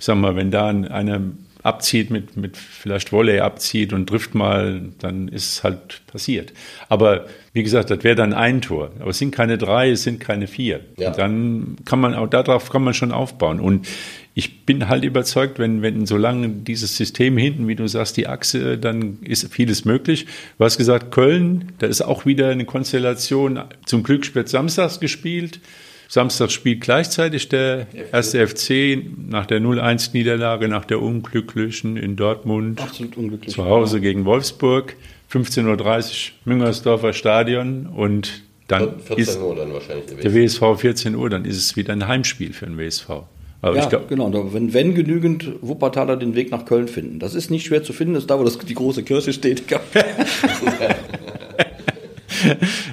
Speaker 1: sag mal, wenn da einer abzieht, mit, mit vielleicht Volley abzieht und trifft mal, dann ist es halt passiert. Aber wie gesagt, das wäre dann ein Tor. Aber es sind keine drei, es sind keine vier.
Speaker 3: Ja.
Speaker 1: Dann kann man auch darauf kann man schon aufbauen. Und ich bin halt überzeugt, wenn, wenn solange dieses System hinten, wie du sagst, die Achse, dann ist vieles möglich. Du hast gesagt, Köln, da ist auch wieder eine Konstellation. Zum Glück wird samstags gespielt. Samstag spielt gleichzeitig der erste FC nach der 0-1-Niederlage, nach der unglücklichen in Dortmund
Speaker 2: Absolut unglücklich.
Speaker 1: zu Hause gegen Wolfsburg. 15.30 Uhr Müngersdorfer Stadion und dann
Speaker 3: 14
Speaker 1: ist
Speaker 3: Uhr dann wahrscheinlich
Speaker 1: der
Speaker 3: gewesen.
Speaker 1: WSV 14 Uhr, dann ist es wieder ein Heimspiel für den WSV. Aber
Speaker 2: Ja,
Speaker 1: ich glaube,
Speaker 2: genau. Wenn, wenn genügend Wuppertaler den Weg nach Köln finden. Das ist nicht schwer zu finden, das ist da, wo das, die große Kirche steht.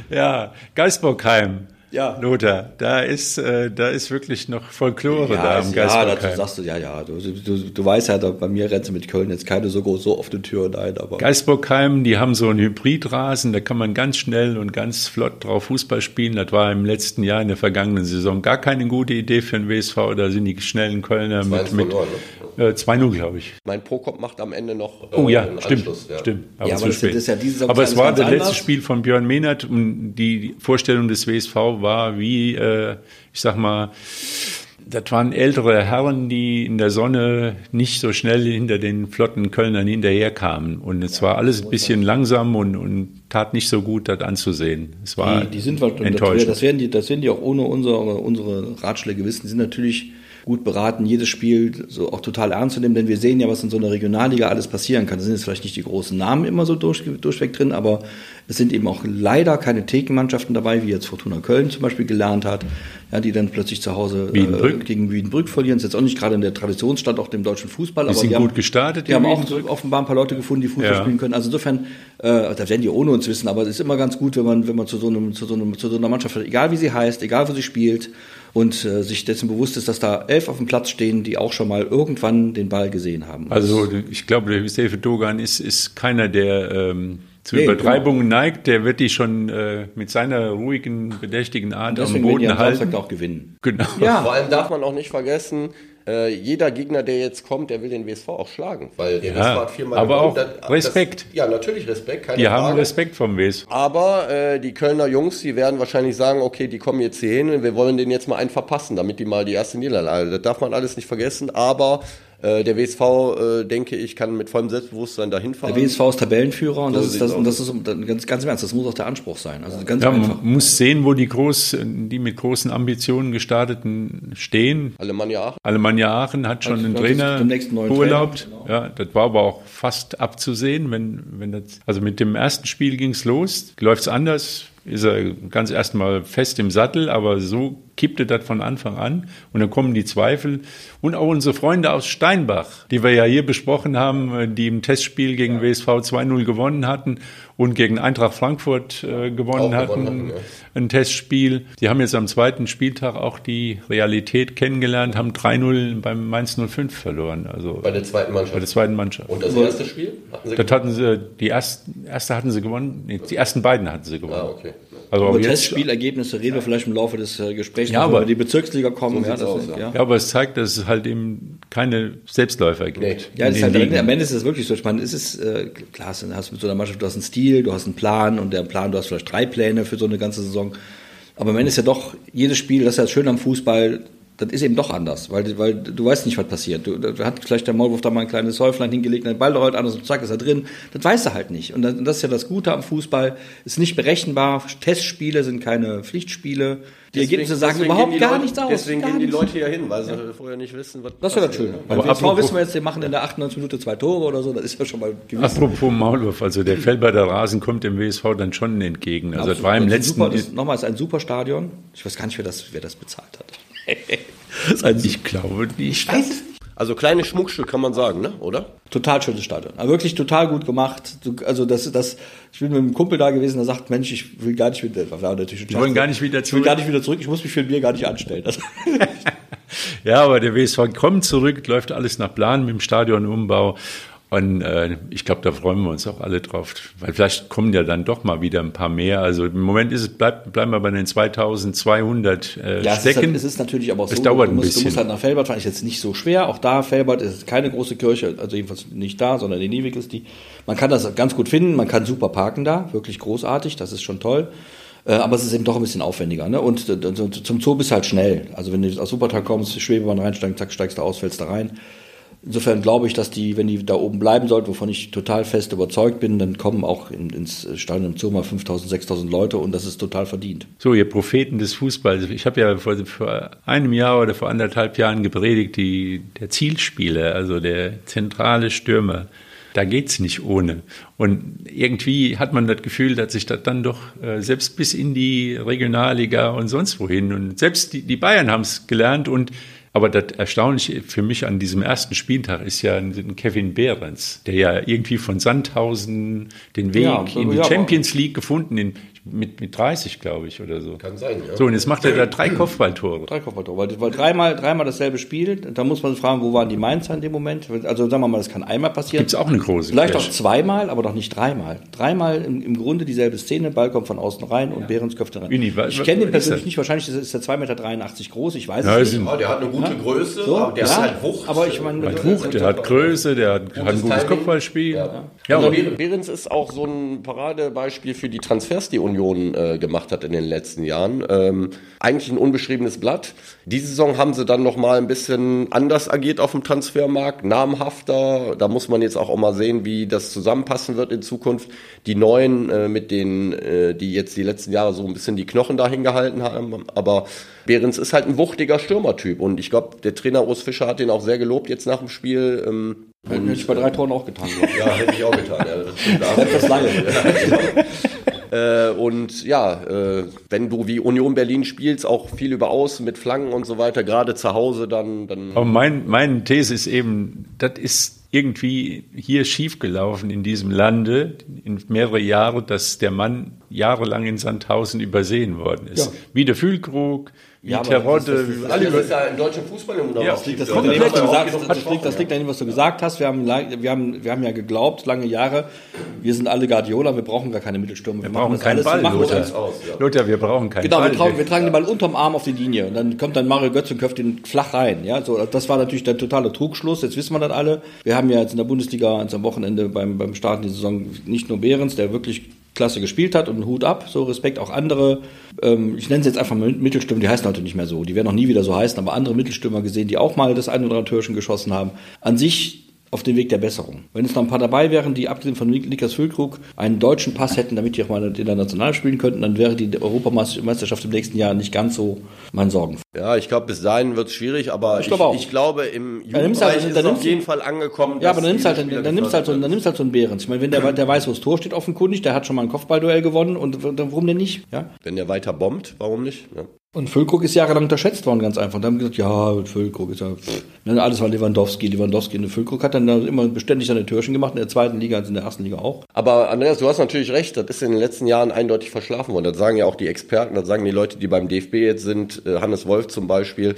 Speaker 1: ja, Geisbockheim.
Speaker 2: Ja.
Speaker 1: Lothar, da ist, äh, da ist wirklich noch Folklore da am
Speaker 2: ist- ja, dazu sagst du, ja, ja. Du, du, du weißt ja, bei mir rennst du mit Köln jetzt keine so groß so offene Tür nein, aber.
Speaker 1: Geisbockheim, die haben so einen Hybridrasen, da kann man ganz schnell und ganz flott drauf Fußball spielen. Das war im letzten Jahr, in der vergangenen Saison, gar keine gute Idee für den WSV. Da sind die schnellen Kölner mit,
Speaker 3: 2-1
Speaker 1: mit
Speaker 3: verloren,
Speaker 1: äh, 2-0, glaube ich.
Speaker 3: Mein Prokop macht am Ende noch äh,
Speaker 1: Oh ja,
Speaker 3: einen
Speaker 1: stimmt,
Speaker 3: ja.
Speaker 1: stimmt.
Speaker 2: Ja, aber
Speaker 1: zu
Speaker 2: das-
Speaker 1: spät.
Speaker 2: das ist ja
Speaker 1: aber es war das letzte. Spiel von Björn Mehnert und die Vorstellung des WSV war wie, äh, ich sag mal, das waren ältere Herren, die in der Sonne nicht so schnell hinter den flotten Kölnern hinterherkamen. Und es war alles ein bisschen langsam und, und tat nicht so gut, das anzusehen. Es war
Speaker 2: Die, die sind halt,
Speaker 1: enttäuschend.
Speaker 2: das werden die, das werden die auch ohne unsere, unsere Ratschläge wissen. Die sind natürlich gut beraten, jedes Spiel so auch total ernst zu nehmen, denn wir sehen ja, was in so einer Regionalliga alles passieren kann. Da sind jetzt vielleicht nicht die großen Namen immer so durch, durchweg drin, aber es sind eben auch leider keine Thekenmannschaften dabei, wie jetzt Fortuna Köln zum Beispiel gelernt hat, ja, die dann plötzlich zu Hause
Speaker 1: Wiedenbrück.
Speaker 2: Äh, gegen Wiedenbrück verlieren. Das ist jetzt auch nicht gerade in der Traditionsstadt auch dem deutschen Fußball, aber
Speaker 1: sind
Speaker 2: die
Speaker 1: gut
Speaker 2: haben,
Speaker 1: gestartet,
Speaker 2: Die
Speaker 1: die
Speaker 2: haben auch offenbar ein paar Leute gefunden, die Fußball
Speaker 1: Ja.
Speaker 2: spielen können. Also insofern, äh, das werden die ohne uns wissen, aber es ist immer ganz gut, wenn man, wenn man zu so einem, zu so einem, zu so einer Mannschaft egal wie sie heißt, egal wo sie spielt, und äh, sich dessen bewusst ist, dass da elf auf dem Platz stehen, die auch schon mal irgendwann den Ball gesehen haben.
Speaker 1: Also ich glaube, der Sefe Dogan ist, ist keiner, der ähm, zu
Speaker 2: Nee,
Speaker 1: Übertreibungen neigt. Der wird die schon äh, mit seiner ruhigen, bedächtigen Art am
Speaker 2: deswegen werden die
Speaker 1: Boden
Speaker 2: am Samstag
Speaker 1: halten.
Speaker 2: auch gewinnen.
Speaker 1: Genau.
Speaker 2: Ja,
Speaker 3: Vor allem darf man auch nicht vergessen, äh, jeder Gegner, der jetzt kommt, der will den WSV auch schlagen. Weil der
Speaker 1: Ja,
Speaker 3: WSV hat viermal
Speaker 1: aber
Speaker 3: gewonnen.
Speaker 1: auch Respekt.
Speaker 3: ja, natürlich Respekt, keine
Speaker 1: Die haben
Speaker 3: Frage.
Speaker 1: Respekt vom WSV.
Speaker 3: Aber äh, die Kölner Jungs, die werden wahrscheinlich sagen, okay, die kommen jetzt hier hin und wir wollen denen jetzt mal einen verpassen, damit die mal die erste Niederlage. Das darf man alles nicht vergessen. Aber äh, der WSV, äh, denke ich, kann mit vollem Selbstbewusstsein dahin fahren.
Speaker 2: der WSV ist Tabellenführer und
Speaker 3: So
Speaker 2: das ist das, und das ist ganz, ganz im Ernst, das muss auch der Anspruch sein. Also ganz
Speaker 1: Ja,
Speaker 2: einfach.
Speaker 1: man muss sehen, wo die groß, die mit großen Ambitionen gestarteten stehen.
Speaker 3: Alemannia Aachen.
Speaker 1: Alemannia Aachen hat schon
Speaker 2: Hat-
Speaker 1: einen Trainer beurlaubt.
Speaker 2: Trainer,
Speaker 1: Ja, das war aber auch fast abzusehen, wenn, wenn das, also mit dem ersten Spiel ging's los. Läuft's anders, ist er ganz erstmal fest im Sattel, aber so kippte das von Anfang an. Und dann kommen die Zweifel. Und auch unsere Freunde aus Steinbach, die wir ja hier besprochen haben, die im Testspiel gegen WSV 2-0 gewonnen hatten und gegen Eintracht Frankfurt äh, gewonnen
Speaker 3: Auch
Speaker 1: hatten,
Speaker 3: gewonnen hatten, ja.
Speaker 1: ein Testspiel. Die haben jetzt am zweiten Spieltag auch die Realität kennengelernt, haben 3-0 beim Mainz 05 verloren, also
Speaker 3: Bei der zweiten Mannschaft.
Speaker 1: bei der zweiten Mannschaft.
Speaker 3: und das erste Spiel? Hatten sie
Speaker 1: Das hatten sie, die ersten, erste hatten sie gewonnen, nee, die ersten beiden hatten sie gewonnen.
Speaker 3: Ah, okay.
Speaker 1: Also
Speaker 2: Über Testspielergebnisse reden wir vielleicht im Laufe des äh, Gesprächs,
Speaker 1: Ja,
Speaker 2: noch, wenn
Speaker 1: aber-
Speaker 2: wir in die Bezirksliga kommen.
Speaker 3: So
Speaker 2: ja,
Speaker 3: aus,
Speaker 2: ist,
Speaker 3: ja.
Speaker 2: ja.
Speaker 1: ja, aber es zeigt, dass es halt eben keine Selbstläufer gibt.
Speaker 3: Nee.
Speaker 2: Ja, das ist halt,
Speaker 1: den
Speaker 2: am Ende-
Speaker 1: Ligen.
Speaker 2: Ist es wirklich so. Ich meine, es ist, äh, klar, hast du hast mit so einer Mannschaft, du hast einen Stil, du hast einen Plan und der Plan, du hast vielleicht drei Pläne für so eine ganze Saison. Aber am Ende ist ja doch jedes Spiel, das ist ja das Schöne am Fußball, das ist eben doch anders, weil, weil du weißt nicht, was passiert. Du, da hat vielleicht der Maulwurf da mal ein kleines Häuflein hingelegt, der Ball rollt anders und zack, ist er drin. Das weißt du halt nicht. Und das, ist ja das Gute am Fußball. Ist nicht berechenbar. Testspiele sind keine Pflichtspiele. Die Ergebnisse sagen überhaupt gar
Speaker 3: Leute,
Speaker 2: nichts aus.
Speaker 3: Deswegen gehen die. Leute hier hin, weil sie vorher nicht wissen, was
Speaker 2: Das ist ja das Schöne. Beim
Speaker 1: apropos-
Speaker 2: wissen wir jetzt, die machen in der 98 Minute zwei Tore oder so. Das ist ja schon mal gewiss.
Speaker 1: Apropos Maulwurf, also der Felberder Rasen kommt dem WSV dann schon entgegen. Also das war im
Speaker 2: Das ist
Speaker 1: letzten.
Speaker 2: Super, das ist, nochmal, ist ein super Stadion. Ich weiß gar nicht, wer das, wer das bezahlt hat. Ein
Speaker 1: ich glaube,
Speaker 2: nicht.
Speaker 3: Also kleines Schmuckstück kann man sagen, ne? oder?
Speaker 2: Total schönes Stadion. Aber wirklich total gut gemacht. Also das, das, ich bin mit einem Kumpel da gewesen, der sagt, Mensch, ich will gar nicht wieder, war natürlich
Speaker 1: Wir wollen gar nicht wieder
Speaker 2: ich will
Speaker 1: zurück.
Speaker 2: gar nicht wieder zurück, ich muss mich für ein Bier gar nicht anstellen. Das,
Speaker 1: Ja, aber der WSV kommt zurück, läuft alles nach Plan mit dem Stadionumbau. Und äh, ich glaube, da freuen wir uns auch alle drauf, weil vielleicht kommen ja dann doch mal wieder ein paar mehr. Also im Moment ist es, bleibt, bleiben wir bei den 2200 äh,
Speaker 2: ja, es ist, halt,
Speaker 1: Stecken.
Speaker 2: es ist natürlich aber auch
Speaker 1: Es
Speaker 2: so,
Speaker 1: dauert
Speaker 2: du,
Speaker 1: ein
Speaker 2: musst, du
Speaker 1: bisschen.
Speaker 2: musst halt nach Felbert fahren, ist jetzt nicht so schwer. Auch da, Felbert ist keine große Kirche, also jedenfalls nicht da, sondern in Niewig ist die. Man kann das ganz gut finden, man kann super parken da, wirklich großartig, das ist schon toll. Äh, Aber es ist eben doch ein bisschen aufwendiger. Ne? Und äh, zum Zoo bist du halt schnell. Also wenn du aus Wuppertal kommst, Schwebebahn reinsteigen, zack, steigst du aus, fällst da rein. Insofern glaube ich, dass die, wenn die da oben bleiben sollten, wovon ich total fest überzeugt bin, dann kommen auch in, ins Stadion im Zoo mal 5000, 6000 Leute und das ist total verdient.
Speaker 1: So, ihr Propheten des Fußballs. Ich habe ja vor, vor einem Jahr oder vor anderthalb Jahren gepredigt, die, der Zielspieler, also der zentrale Stürmer. Da geht's nicht ohne. Und irgendwie hat man das Gefühl, dass sich das dann doch äh, selbst bis in die Regionalliga und sonst wohin und selbst die, die Bayern haben es gelernt und aber das Erstaunliche für mich an diesem ersten Spieltag ist ja ein Kevin Behrens, der ja irgendwie von Sandhausen den Weg
Speaker 2: Ja,
Speaker 1: in die
Speaker 2: ja,
Speaker 1: Champions League gefunden, in, mit, mit 30, glaube ich, oder so.
Speaker 3: Kann sein, ja.
Speaker 1: So, und jetzt macht er da drei Kopfballtore.
Speaker 2: Drei Kopfballtore, weil, weil dreimal, dreimal dasselbe Spiel, da muss man sich fragen, wo waren die Mainzer in dem Moment? Also sagen wir mal, das kann einmal passieren.
Speaker 1: Gibt's auch eine große
Speaker 2: Vielleicht auch
Speaker 1: Fläche.
Speaker 2: zweimal, aber doch nicht dreimal. Dreimal im, im Grunde dieselbe Szene, Ball kommt von außen rein und Behrens köpft rein.
Speaker 1: Uni,
Speaker 2: ich kenne den persönlich nicht, wahrscheinlich ist er- ist er 2,83 Meter groß, ich weiß
Speaker 1: Ja,
Speaker 2: es nicht.
Speaker 3: Ja, der hat eine gute Größe,
Speaker 2: So,
Speaker 3: aber der
Speaker 2: ja,
Speaker 3: hat halt Wucht.
Speaker 2: aber ich meine,
Speaker 1: Der hat Wucht, der hat Größe, der hat, hat ein gutes
Speaker 3: Timing.
Speaker 1: Kopfballspiel.
Speaker 3: Ja.
Speaker 1: Ja,
Speaker 3: also Behrens ist auch so ein Paradebeispiel für die Transfers, die Union äh, gemacht hat in den letzten Jahren. Ähm, eigentlich ein unbeschriebenes Blatt. Diese Saison haben sie dann noch mal ein bisschen anders agiert auf dem Transfermarkt, namhafter. Da muss man jetzt auch, auch mal sehen, wie das zusammenpassen wird in Zukunft. Die Neuen äh, mit denen, äh, die jetzt die letzten Jahre so ein bisschen die Knochen dahin gehalten haben. Aber Behrens ist halt ein wuchtiger Stürmertyp und ich glaube, der Trainer Urs Fischer hat den auch sehr gelobt jetzt nach dem Spiel. Ähm,
Speaker 2: Hätte ich bei drei Toren auch getan.
Speaker 3: ja, hätte ich auch getan. Ja, das stimmt. Da
Speaker 2: Etwas lange.
Speaker 3: äh, und ja, äh, wenn du wie Union Berlin spielst, auch viel über Außen mit Flanken und so weiter, gerade zu Hause, dann, dann
Speaker 1: Aber mein, meine These ist eben, das ist irgendwie hier schiefgelaufen in diesem Lande in mehrere Jahre, dass der Mann jahrelang in Sandhausen übersehen worden ist.
Speaker 2: Ja.
Speaker 1: Wie der Füllkrug, wie
Speaker 2: Ja, aber
Speaker 1: Terodde,
Speaker 2: das ist- das ist-
Speaker 1: alle
Speaker 3: das ist ja im deutschen Fußball noch
Speaker 1: Ja,
Speaker 3: was
Speaker 1: das
Speaker 2: Das liegt, das,
Speaker 3: haben wir
Speaker 2: das,
Speaker 3: auch
Speaker 2: das,
Speaker 3: genug
Speaker 2: liegt, das liegt an dem, was du gesagt hast. Wir haben, wir, haben, wir haben ja geglaubt, lange Jahre, wir sind alle Guardiola, wir brauchen gar keine Mittelstürmer.
Speaker 1: wir brauchen
Speaker 2: das
Speaker 1: keinen
Speaker 2: alles, wir
Speaker 1: Ball,
Speaker 2: machen das
Speaker 1: Lothar.
Speaker 2: alles.
Speaker 3: aus, ja.
Speaker 1: Lothar, wir brauchen keinen
Speaker 2: Genau,
Speaker 1: Ball.
Speaker 2: wir, tragen, wir tragen den Ball unterm Arm auf die Linie und dann kommt dann Mario Götze und köpft den flach rein. Ja, so, das war natürlich der totale Trugschluss. Jetzt wissen wir das alle. Wir haben ja jetzt in der Bundesliga jetzt am Wochenende beim, beim Starten der Saison nicht nur Behrens, der wirklich klasse gespielt hat und Hut ab, so Respekt auch andere. Ähm, ich nenne sie jetzt einfach mal Mittelstürmer, die heißen heute nicht mehr so. Die werden auch nie wieder so heißen, aber andere Mittelstürmer gesehen, die auch mal das ein oder andere Türchen geschossen haben. An sich auf dem Weg der Besserung. Wenn es noch ein paar dabei wären, die abgesehen von Nik- Niklas Füllkrug einen deutschen Pass hätten, damit die auch mal international spielen könnten, dann wäre die Europameisterschaft im nächsten Jahr nicht ganz so mein Sorgen.
Speaker 3: Ja, ich glaube, bis dahin wird es schwierig, aber ich,
Speaker 2: Ich glaube auch.
Speaker 3: ich glaube, im
Speaker 2: nimmst halt-
Speaker 3: Jugendbereich ist es auf jeden Fall angekommen.
Speaker 2: Ja, aber dann nimmst halt,
Speaker 3: Spieler
Speaker 2: dann nimmst halt so, dann nimmst halt so einen Behrens. Ich meine, wenn der, der weiß, wo das Tor steht, offenkundig, der hat schon mal ein Kopfballduell gewonnen und warum denn nicht? Ja?
Speaker 3: Wenn der weiter bombt, warum nicht? Ja.
Speaker 2: Und Füllkrug ist jahrelang unterschätzt worden, ganz einfach. Da haben gesagt, ja, Füllkrug ist ja, pff. Dann alles war Lewandowski, Lewandowski. Und Füllkrug hat dann da immer beständig seine Türchen gemacht, in der zweiten Liga, also in der ersten Liga auch.
Speaker 3: Aber Andreas, du hast natürlich recht, das ist in den letzten Jahren eindeutig verschlafen worden. Das sagen ja auch die Experten, das sagen die Leute, die beim DFB jetzt sind, äh, Hannes Wolf zum Beispiel,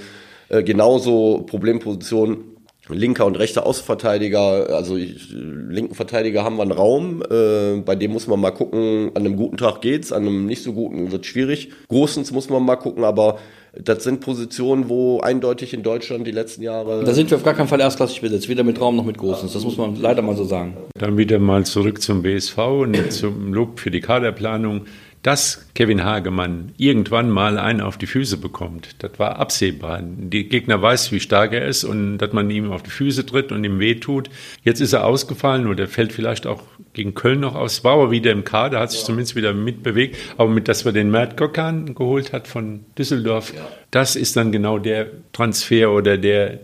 Speaker 3: äh, genauso Problemposition. Linker und rechter Außenverteidiger, also ich, linken Verteidiger haben wir einen Raum, äh, bei dem muss man mal gucken, an einem guten Tag geht's, an einem nicht so guten wird schwierig. Großens muss man mal gucken, aber das sind Positionen, wo eindeutig in Deutschland die letzten Jahre
Speaker 2: Da sind wir auf gar keinen Fall erstklassig besetzt, weder mit Raum noch mit Großens. Das muss man leider mal so sagen.
Speaker 1: Dann wieder mal zurück zum BSV und zum Lob für die Kaderplanung. Dass Kevin Hagemann irgendwann mal einen auf die Füße bekommt. Das war absehbar. Die Gegner weiß, wie stark er ist und dass man ihm auf die Füße tritt und ihm wehtut. Jetzt ist er ausgefallen oder fällt vielleicht auch gegen Köln noch aus. War aber wieder im Kader, hat sich ja. zumindest wieder mitbewegt. Aber mit, dass wir den Mert Gökhan geholt hat von Düsseldorf, ja. das ist dann genau der Transfer oder der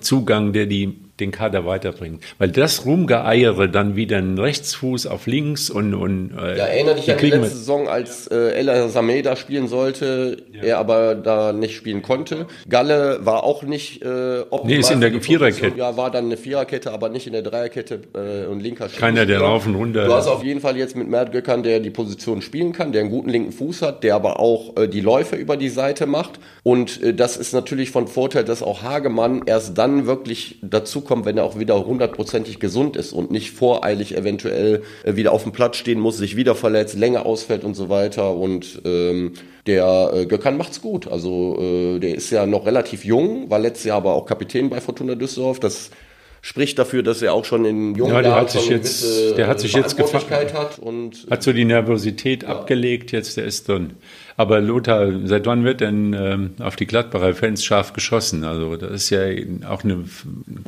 Speaker 1: Zugang, der die den Kader weiterbringen. Weil das Rumgeeiere dann wieder einen Rechtsfuß auf links und. und
Speaker 3: äh, ja, erinnere dich an die letzte Saison, als äh, Ella Sameda spielen sollte, ja. er aber da nicht spielen konnte. Galle war auch nicht
Speaker 1: äh, optimal. Nee, ist in der Viererkette.
Speaker 3: Ja, war dann eine Viererkette, aber nicht in der Dreierkette äh, und linker
Speaker 1: Schiene. Keiner, der rauf und runter.
Speaker 3: Du hast auf jeden Fall jetzt mit Mert Göckern, der die Position spielen kann, der einen guten linken Fuß hat, der aber auch äh, die Läufe über die Seite macht. Und äh, das ist natürlich von Vorteil, dass auch Hagemann erst dann wirklich dazu dazukommt, wenn er auch wieder hundertprozentig gesund ist und nicht voreilig eventuell äh, wieder auf dem Platz stehen muss, sich wieder verletzt, länger ausfällt und so weiter. Und ähm, der äh, Gökhan macht's gut. Also äh, der ist ja noch relativ jung, war letztes Jahr aber auch Kapitän bei Fortuna Düsseldorf. Das spricht dafür, dass er auch schon in
Speaker 1: jungen ja, der hat sich jetzt, der hat sich jetzt gefangen,
Speaker 3: hat und
Speaker 1: hat so die Nervosität ja. abgelegt. Jetzt der ist drin. Aber Lothar, seit wann wird denn ähm, auf die Gladbacher Fans scharf geschossen? Also das ist ja auch eine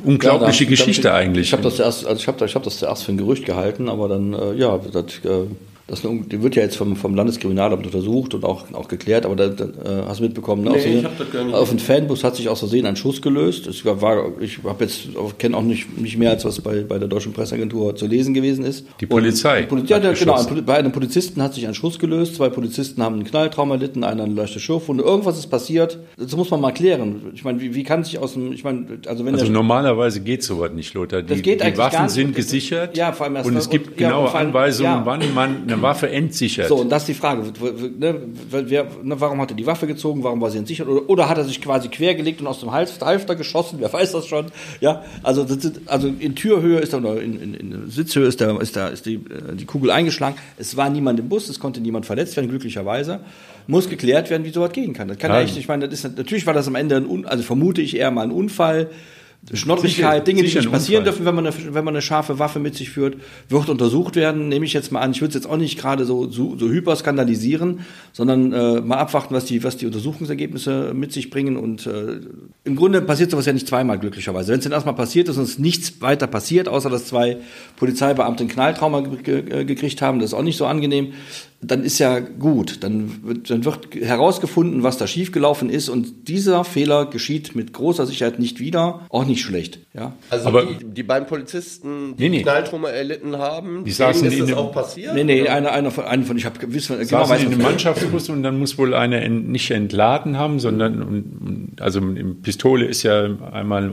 Speaker 1: unglaubliche ja, Geschichte
Speaker 2: ich,
Speaker 1: eigentlich.
Speaker 2: Ich habe das erst, also ich ich hab das zuerst für ein Gerücht gehalten, aber dann ja, das, äh, das wird ja jetzt vom, vom Landeskriminalamt untersucht und auch, auch geklärt, aber da, da äh, hast du mitbekommen, ne? nee, Versehen, auf dem Fanbus hat sich aus Versehen ein Schuss gelöst. Ich war, ich habe jetzt kenne auch nicht, nicht mehr als was bei, bei der deutschen Presseagentur zu lesen gewesen ist.
Speaker 1: Die Polizei.
Speaker 2: Die Polizei ja, genau. Bei einem Polizisten hat sich ein Schuss gelöst. Zwei Polizisten haben einen Knalltraum erlitten, einer eine leichte Schürfwunde. Irgendwas ist passiert. Das muss man mal klären. Ich meine, wie, wie kann sich aus dem, ich meine,
Speaker 1: also wenn also normalerweise geht sowas nicht, Lothar. Die,
Speaker 2: das geht
Speaker 1: die Waffen sind gesichert.
Speaker 2: Ja, vor allem
Speaker 1: erst und es gibt genaue allem, Anweisungen, ja. wann man eine Waffe entsichert.
Speaker 2: So, und das ist die Frage. Ne, wer, ne, warum hat er die Waffe gezogen? Warum war sie entsichert? Oder, oder hat er sich quasi quergelegt und aus dem Hals, Halfter geschossen? Wer weiß das schon? Ja, also, also in Türhöhe ist er, oder in, in, in Sitzhöhe ist, der, ist, der, ist die, äh, die Kugel eingeschlagen. Es war niemand im Bus, es konnte niemand verletzt werden, glücklicherweise. Muss geklärt werden, wie sowas gehen kann. Das kann ja echt, ich meine, das ist, natürlich war das am Ende ein, also vermute ich eher mal ein Unfall. Schnottrigkeit, Dinge, die nicht passieren dürfen, wenn man, eine, wenn man eine scharfe Waffe mit sich führt, wird untersucht werden. Nehme ich jetzt mal an, ich würde es jetzt auch nicht gerade so, so, so hyper skandalisieren, sondern äh, mal abwarten, was die, was die Untersuchungsergebnisse mit sich bringen. Und äh, im Grunde passiert sowas ja nicht zweimal glücklicherweise. Wenn es denn erstmal passiert ist und es nichts weiter passiert, außer dass zwei Polizeibeamte ein Knalltrauma gekriegt haben, das ist auch nicht so angenehm, dann ist ja gut. Dann wird, dann wird herausgefunden, was da schiefgelaufen ist und dieser Fehler geschieht mit großer Sicherheit nicht wieder. Auch nicht schlecht. Ja.
Speaker 3: Also Aber die, die beiden Polizisten, die nee, nee. Knalltrauma erlitten haben,
Speaker 1: die saßen
Speaker 3: ist
Speaker 1: das
Speaker 3: auch passiert?
Speaker 2: Nee, nee, einer, einer von, einer von ich habe gewiss,
Speaker 1: genau saßen in einem Mannschaftsbus und dann muss wohl einer nicht entladen haben, sondern also eine Pistole ist ja einmal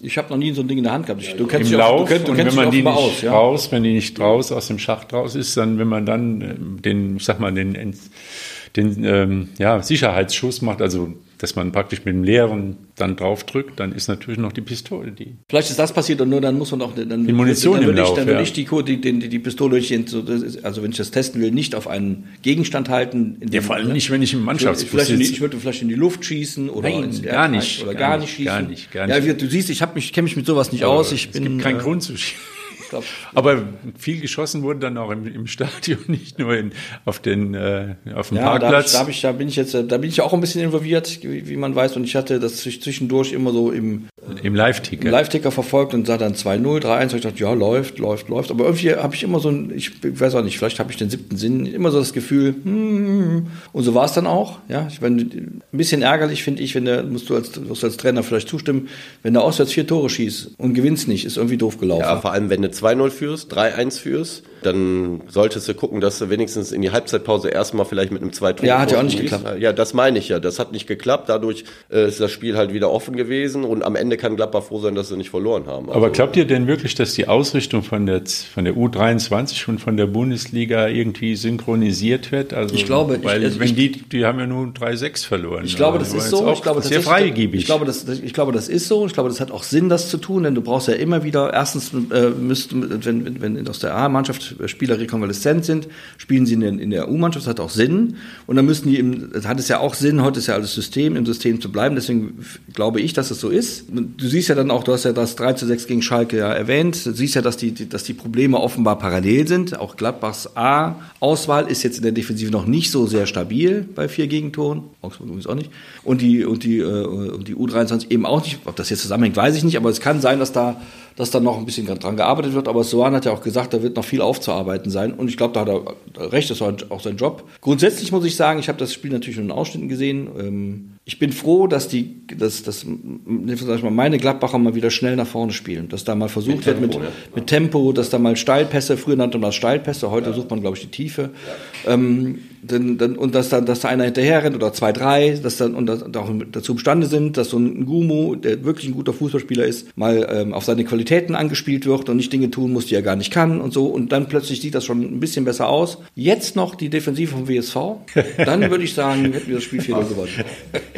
Speaker 2: ich habe noch nie so ein Ding in der Hand gehabt. Ich,
Speaker 1: du kennst Im Lauf, auch, du kennst, du und wenn man die nicht aus, ja? raus, wenn die nicht raus aus dem Schacht raus ist, dann wenn man dann äh, den, ich sag mal, den, den ähm, ja, Sicherheitsschuss macht, also dass man praktisch mit dem leeren dann draufdrückt, dann ist natürlich noch die Pistole die.
Speaker 2: Vielleicht ist das passiert und nur dann muss man auch dann,
Speaker 1: die Munition
Speaker 2: dann,
Speaker 1: dann
Speaker 2: würde
Speaker 1: ich,
Speaker 2: dann würde ich die, die, die, Pistole, also wenn ich das testen will, nicht auf einen Gegenstand halten.
Speaker 1: ja, vor allem nicht, wenn ich im Mannschaftsbus
Speaker 2: sitze. Ich würde vielleicht in die Luft schießen oder
Speaker 1: Nein, gar nicht,
Speaker 2: oder gar, gar nicht schießen.
Speaker 1: Gar nicht, gar nicht.
Speaker 2: Ja, du siehst, ich habe mich, kenne mich mit sowas nicht aus. Ich
Speaker 1: es
Speaker 2: bin,
Speaker 1: gibt keinen äh, Grund zu schießen. Glaub, Aber viel geschossen wurde dann auch im, im Stadion, nicht nur in, auf, den, äh, auf dem ja, Parkplatz.
Speaker 2: Da, da, ich, da, bin ich jetzt, da bin ich auch ein bisschen involviert, wie, wie man weiß. Und ich hatte das zwischendurch immer so im,
Speaker 1: im Live-Ticker
Speaker 2: Live verfolgt und sah dann 2-0, 3-1. Und ich dachte, ja, läuft, läuft, läuft. Aber irgendwie habe ich immer so ein, ich weiß auch nicht, vielleicht habe ich den siebten Sinn, immer so das Gefühl, hm, und so war es dann auch. Ja, ich meine, ein bisschen ärgerlich finde ich, wenn der, musst du als, musst du als Trainer vielleicht zustimmen, wenn der auswärts vier Tore schießt und gewinnst nicht, ist irgendwie doof gelaufen. Ja,
Speaker 3: vor allem, wenn du 2-0 führst, 3-1 führst, dann solltest du gucken, dass du wenigstens in die Halbzeitpause erstmal vielleicht mit einem 2 Tor
Speaker 2: Ja, hat ja auch nicht geklappt.
Speaker 3: Ja, das meine ich ja. Das hat nicht geklappt. Dadurch äh, ist das Spiel halt wieder offen gewesen und am Ende kann Gladbach froh sein, dass sie nicht verloren haben.
Speaker 1: Also, Aber glaubt ihr denn wirklich, dass die Ausrichtung von der, von der U23 und von der Bundesliga irgendwie synchronisiert wird? Also,
Speaker 2: ich glaube,
Speaker 1: weil
Speaker 2: ich, also
Speaker 1: wenn die, die haben ja nur 3-6 verloren.
Speaker 2: Ich glaube, das ist so. Ich glaube,
Speaker 1: das sehr freigebig.
Speaker 2: Ich glaube, das, ich glaube, das ist so. Ich glaube, das hat auch Sinn, das zu tun, denn du brauchst ja immer wieder, erstens äh, müsst, wenn, wenn aus der A-Mannschaft Spieler rekonvaleszent sind, spielen sie in der, in der U-Mannschaft, das hat auch Sinn. Und dann müssen die im, das hat es ja auch Sinn, heute ist ja alles System, im System zu bleiben. Deswegen glaube ich, dass es so ist. Du siehst ja dann auch, du hast ja das 3 zu 6 gegen Schalke ja erwähnt, du siehst ja, dass die, dass die Probleme offenbar parallel sind. Auch Gladbachs A-Auswahl ist jetzt in der Defensive noch nicht so sehr stabil bei vier Gegentoren. Augsburg übrigens auch nicht. Und die, und die, äh, und die U23 eben auch nicht. Ob das jetzt zusammenhängt, weiß ich nicht, aber es kann sein, dass da dass da noch ein bisschen dran gearbeitet wird. Aber Sohan hat ja auch gesagt, da wird noch viel aufzuarbeiten sein. Und ich glaube, da hat er recht, das war auch sein Job. Grundsätzlich muss ich sagen, ich habe das Spiel natürlich nur in Ausschnitten gesehen. Ähm, ich bin froh, dass die, dass, dass sag mal, meine Gladbacher mal wieder schnell nach vorne spielen. Dass da mal versucht mit wird Tempo, mit, ja. mit Tempo, dass da mal Steilpässe, früher nannte man das Steilpässe, heute ja. sucht man, glaube ich, die Tiefe. Ja. Ähm, dann, dann, und dass dann, dass da einer hinterher rennt oder zwei, drei, dass dann und das, auch dazu imstande sind, dass so ein Gumu, der wirklich ein guter Fußballspieler ist, mal ähm, auf seine Qualitäten angespielt wird und nicht Dinge tun muss, die er gar nicht kann und so. Und dann plötzlich sieht das schon ein bisschen besser aus. Jetzt noch die Defensive vom WSV, dann würde ich sagen, hätten wir das Spiel 4 gewonnen.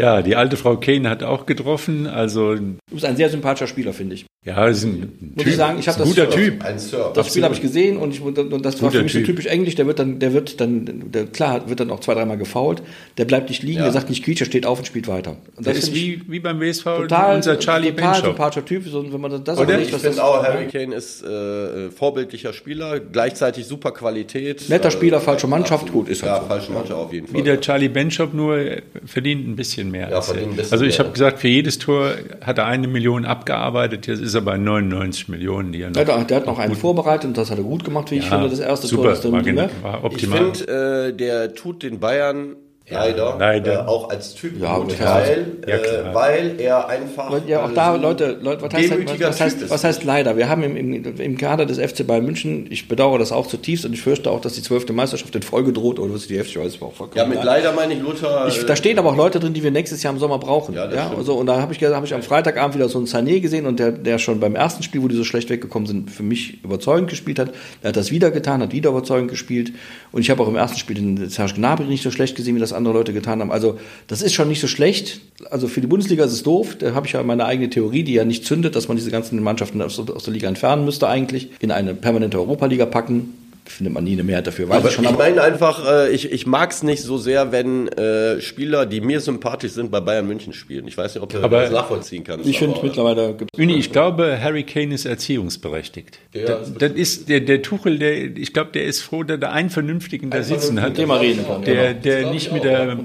Speaker 1: Ja, die alte Frau Kane hat auch getroffen. Also
Speaker 2: du bist ein sehr sympathischer Spieler, finde ich.
Speaker 1: Ja, ist ein
Speaker 2: Muss typ, ich sagen, ich habe das,
Speaker 1: guter Typ.
Speaker 2: das Spiel habe ich gesehen und, ich, und das war für mich so typisch englisch. Der wird dann, der wird dann, der, klar, wird dann auch zwei, dreimal gefault. Der bleibt nicht liegen, ja. der sagt nicht quietsch, der steht auf und spielt weiter. Und
Speaker 1: das ist wie, wie beim WSV
Speaker 2: total, unser Charlie Total Benchop. sympathischer Typ. So, wenn man das
Speaker 3: Oder? ich finde auch, Harry Kane ist äh, vorbildlicher Spieler, gleichzeitig super Qualität.
Speaker 2: Netter Spieler, äh, falsche Mannschaft, absolut. gut ist
Speaker 3: halt Ja, so. falsche Mannschaft auf jeden Fall.
Speaker 1: Wie der Charlie Benchop, nur verdient ein bisschen mehr. Ja, bisschen also ich habe gesagt, für jedes Tor hat er eine Million abgearbeitet, jetzt ist er bei 99 90 Millionen, die er
Speaker 2: noch. Ja, der hat noch einen vorbereitet und das hat er gut gemacht, wie ich finde. Das erste
Speaker 1: super, Tor ist der war, ne? war
Speaker 3: optimal. Ich finde, äh, der tut den Bayern Leider.
Speaker 1: Leider.
Speaker 3: Äh, auch als Typ ja, gut, Teil, ja, äh, weil er einfach.
Speaker 2: Ja, auch da, Leute, Leute was, heißt, was, was, heißt, was heißt leider? Wir haben im, im, im Kader des FC Bayern München, ich bedauere das auch zutiefst und ich fürchte auch, dass die zwölfte Meisterschaft in Folge droht oder was die FC weiß, auch
Speaker 3: vollkommen. Ja, mit leider meine ich Luther.
Speaker 2: Ich, da stehen aber auch Leute drin, die wir nächstes Jahr im Sommer brauchen. Ja, ja also, und da habe ich, hab ich am Freitagabend wieder so einen Sané gesehen und der, der schon beim ersten Spiel, wo die so schlecht weggekommen sind, für mich überzeugend gespielt hat. Er hat das wieder getan, hat wieder überzeugend gespielt. Und ich habe auch im ersten Spiel den Serge Gnabry nicht so schlecht gesehen, wie das andere Leute getan haben. Also das ist schon nicht so schlecht. Also für die Bundesliga ist es doof. Da habe ich ja meine eigene Theorie, die ja nicht zündet, dass man diese ganzen Mannschaften aus, aus der Liga entfernen müsste eigentlich, in eine permanente Europaliga packen findet man nie eine Mehrheit dafür.
Speaker 3: Weiß aber ich, schon, ich meine einfach, äh, ich, ich mag es nicht so sehr, wenn äh, Spieler, die mir sympathisch sind, bei Bayern München spielen. Ich weiß nicht, ob du aber das nachvollziehen kannst.
Speaker 2: Ich finde mittlerweile...
Speaker 1: Uni, ich glaube, Harry Kane ist erziehungsberechtigt. Ja, das, das ist der, der Tuchel, der, ich glaube, der ist froh, dass er einen Vernünftigen da sitzen hat.
Speaker 2: Thema reden kann.
Speaker 1: Der, der nicht mit der...
Speaker 3: Ähm,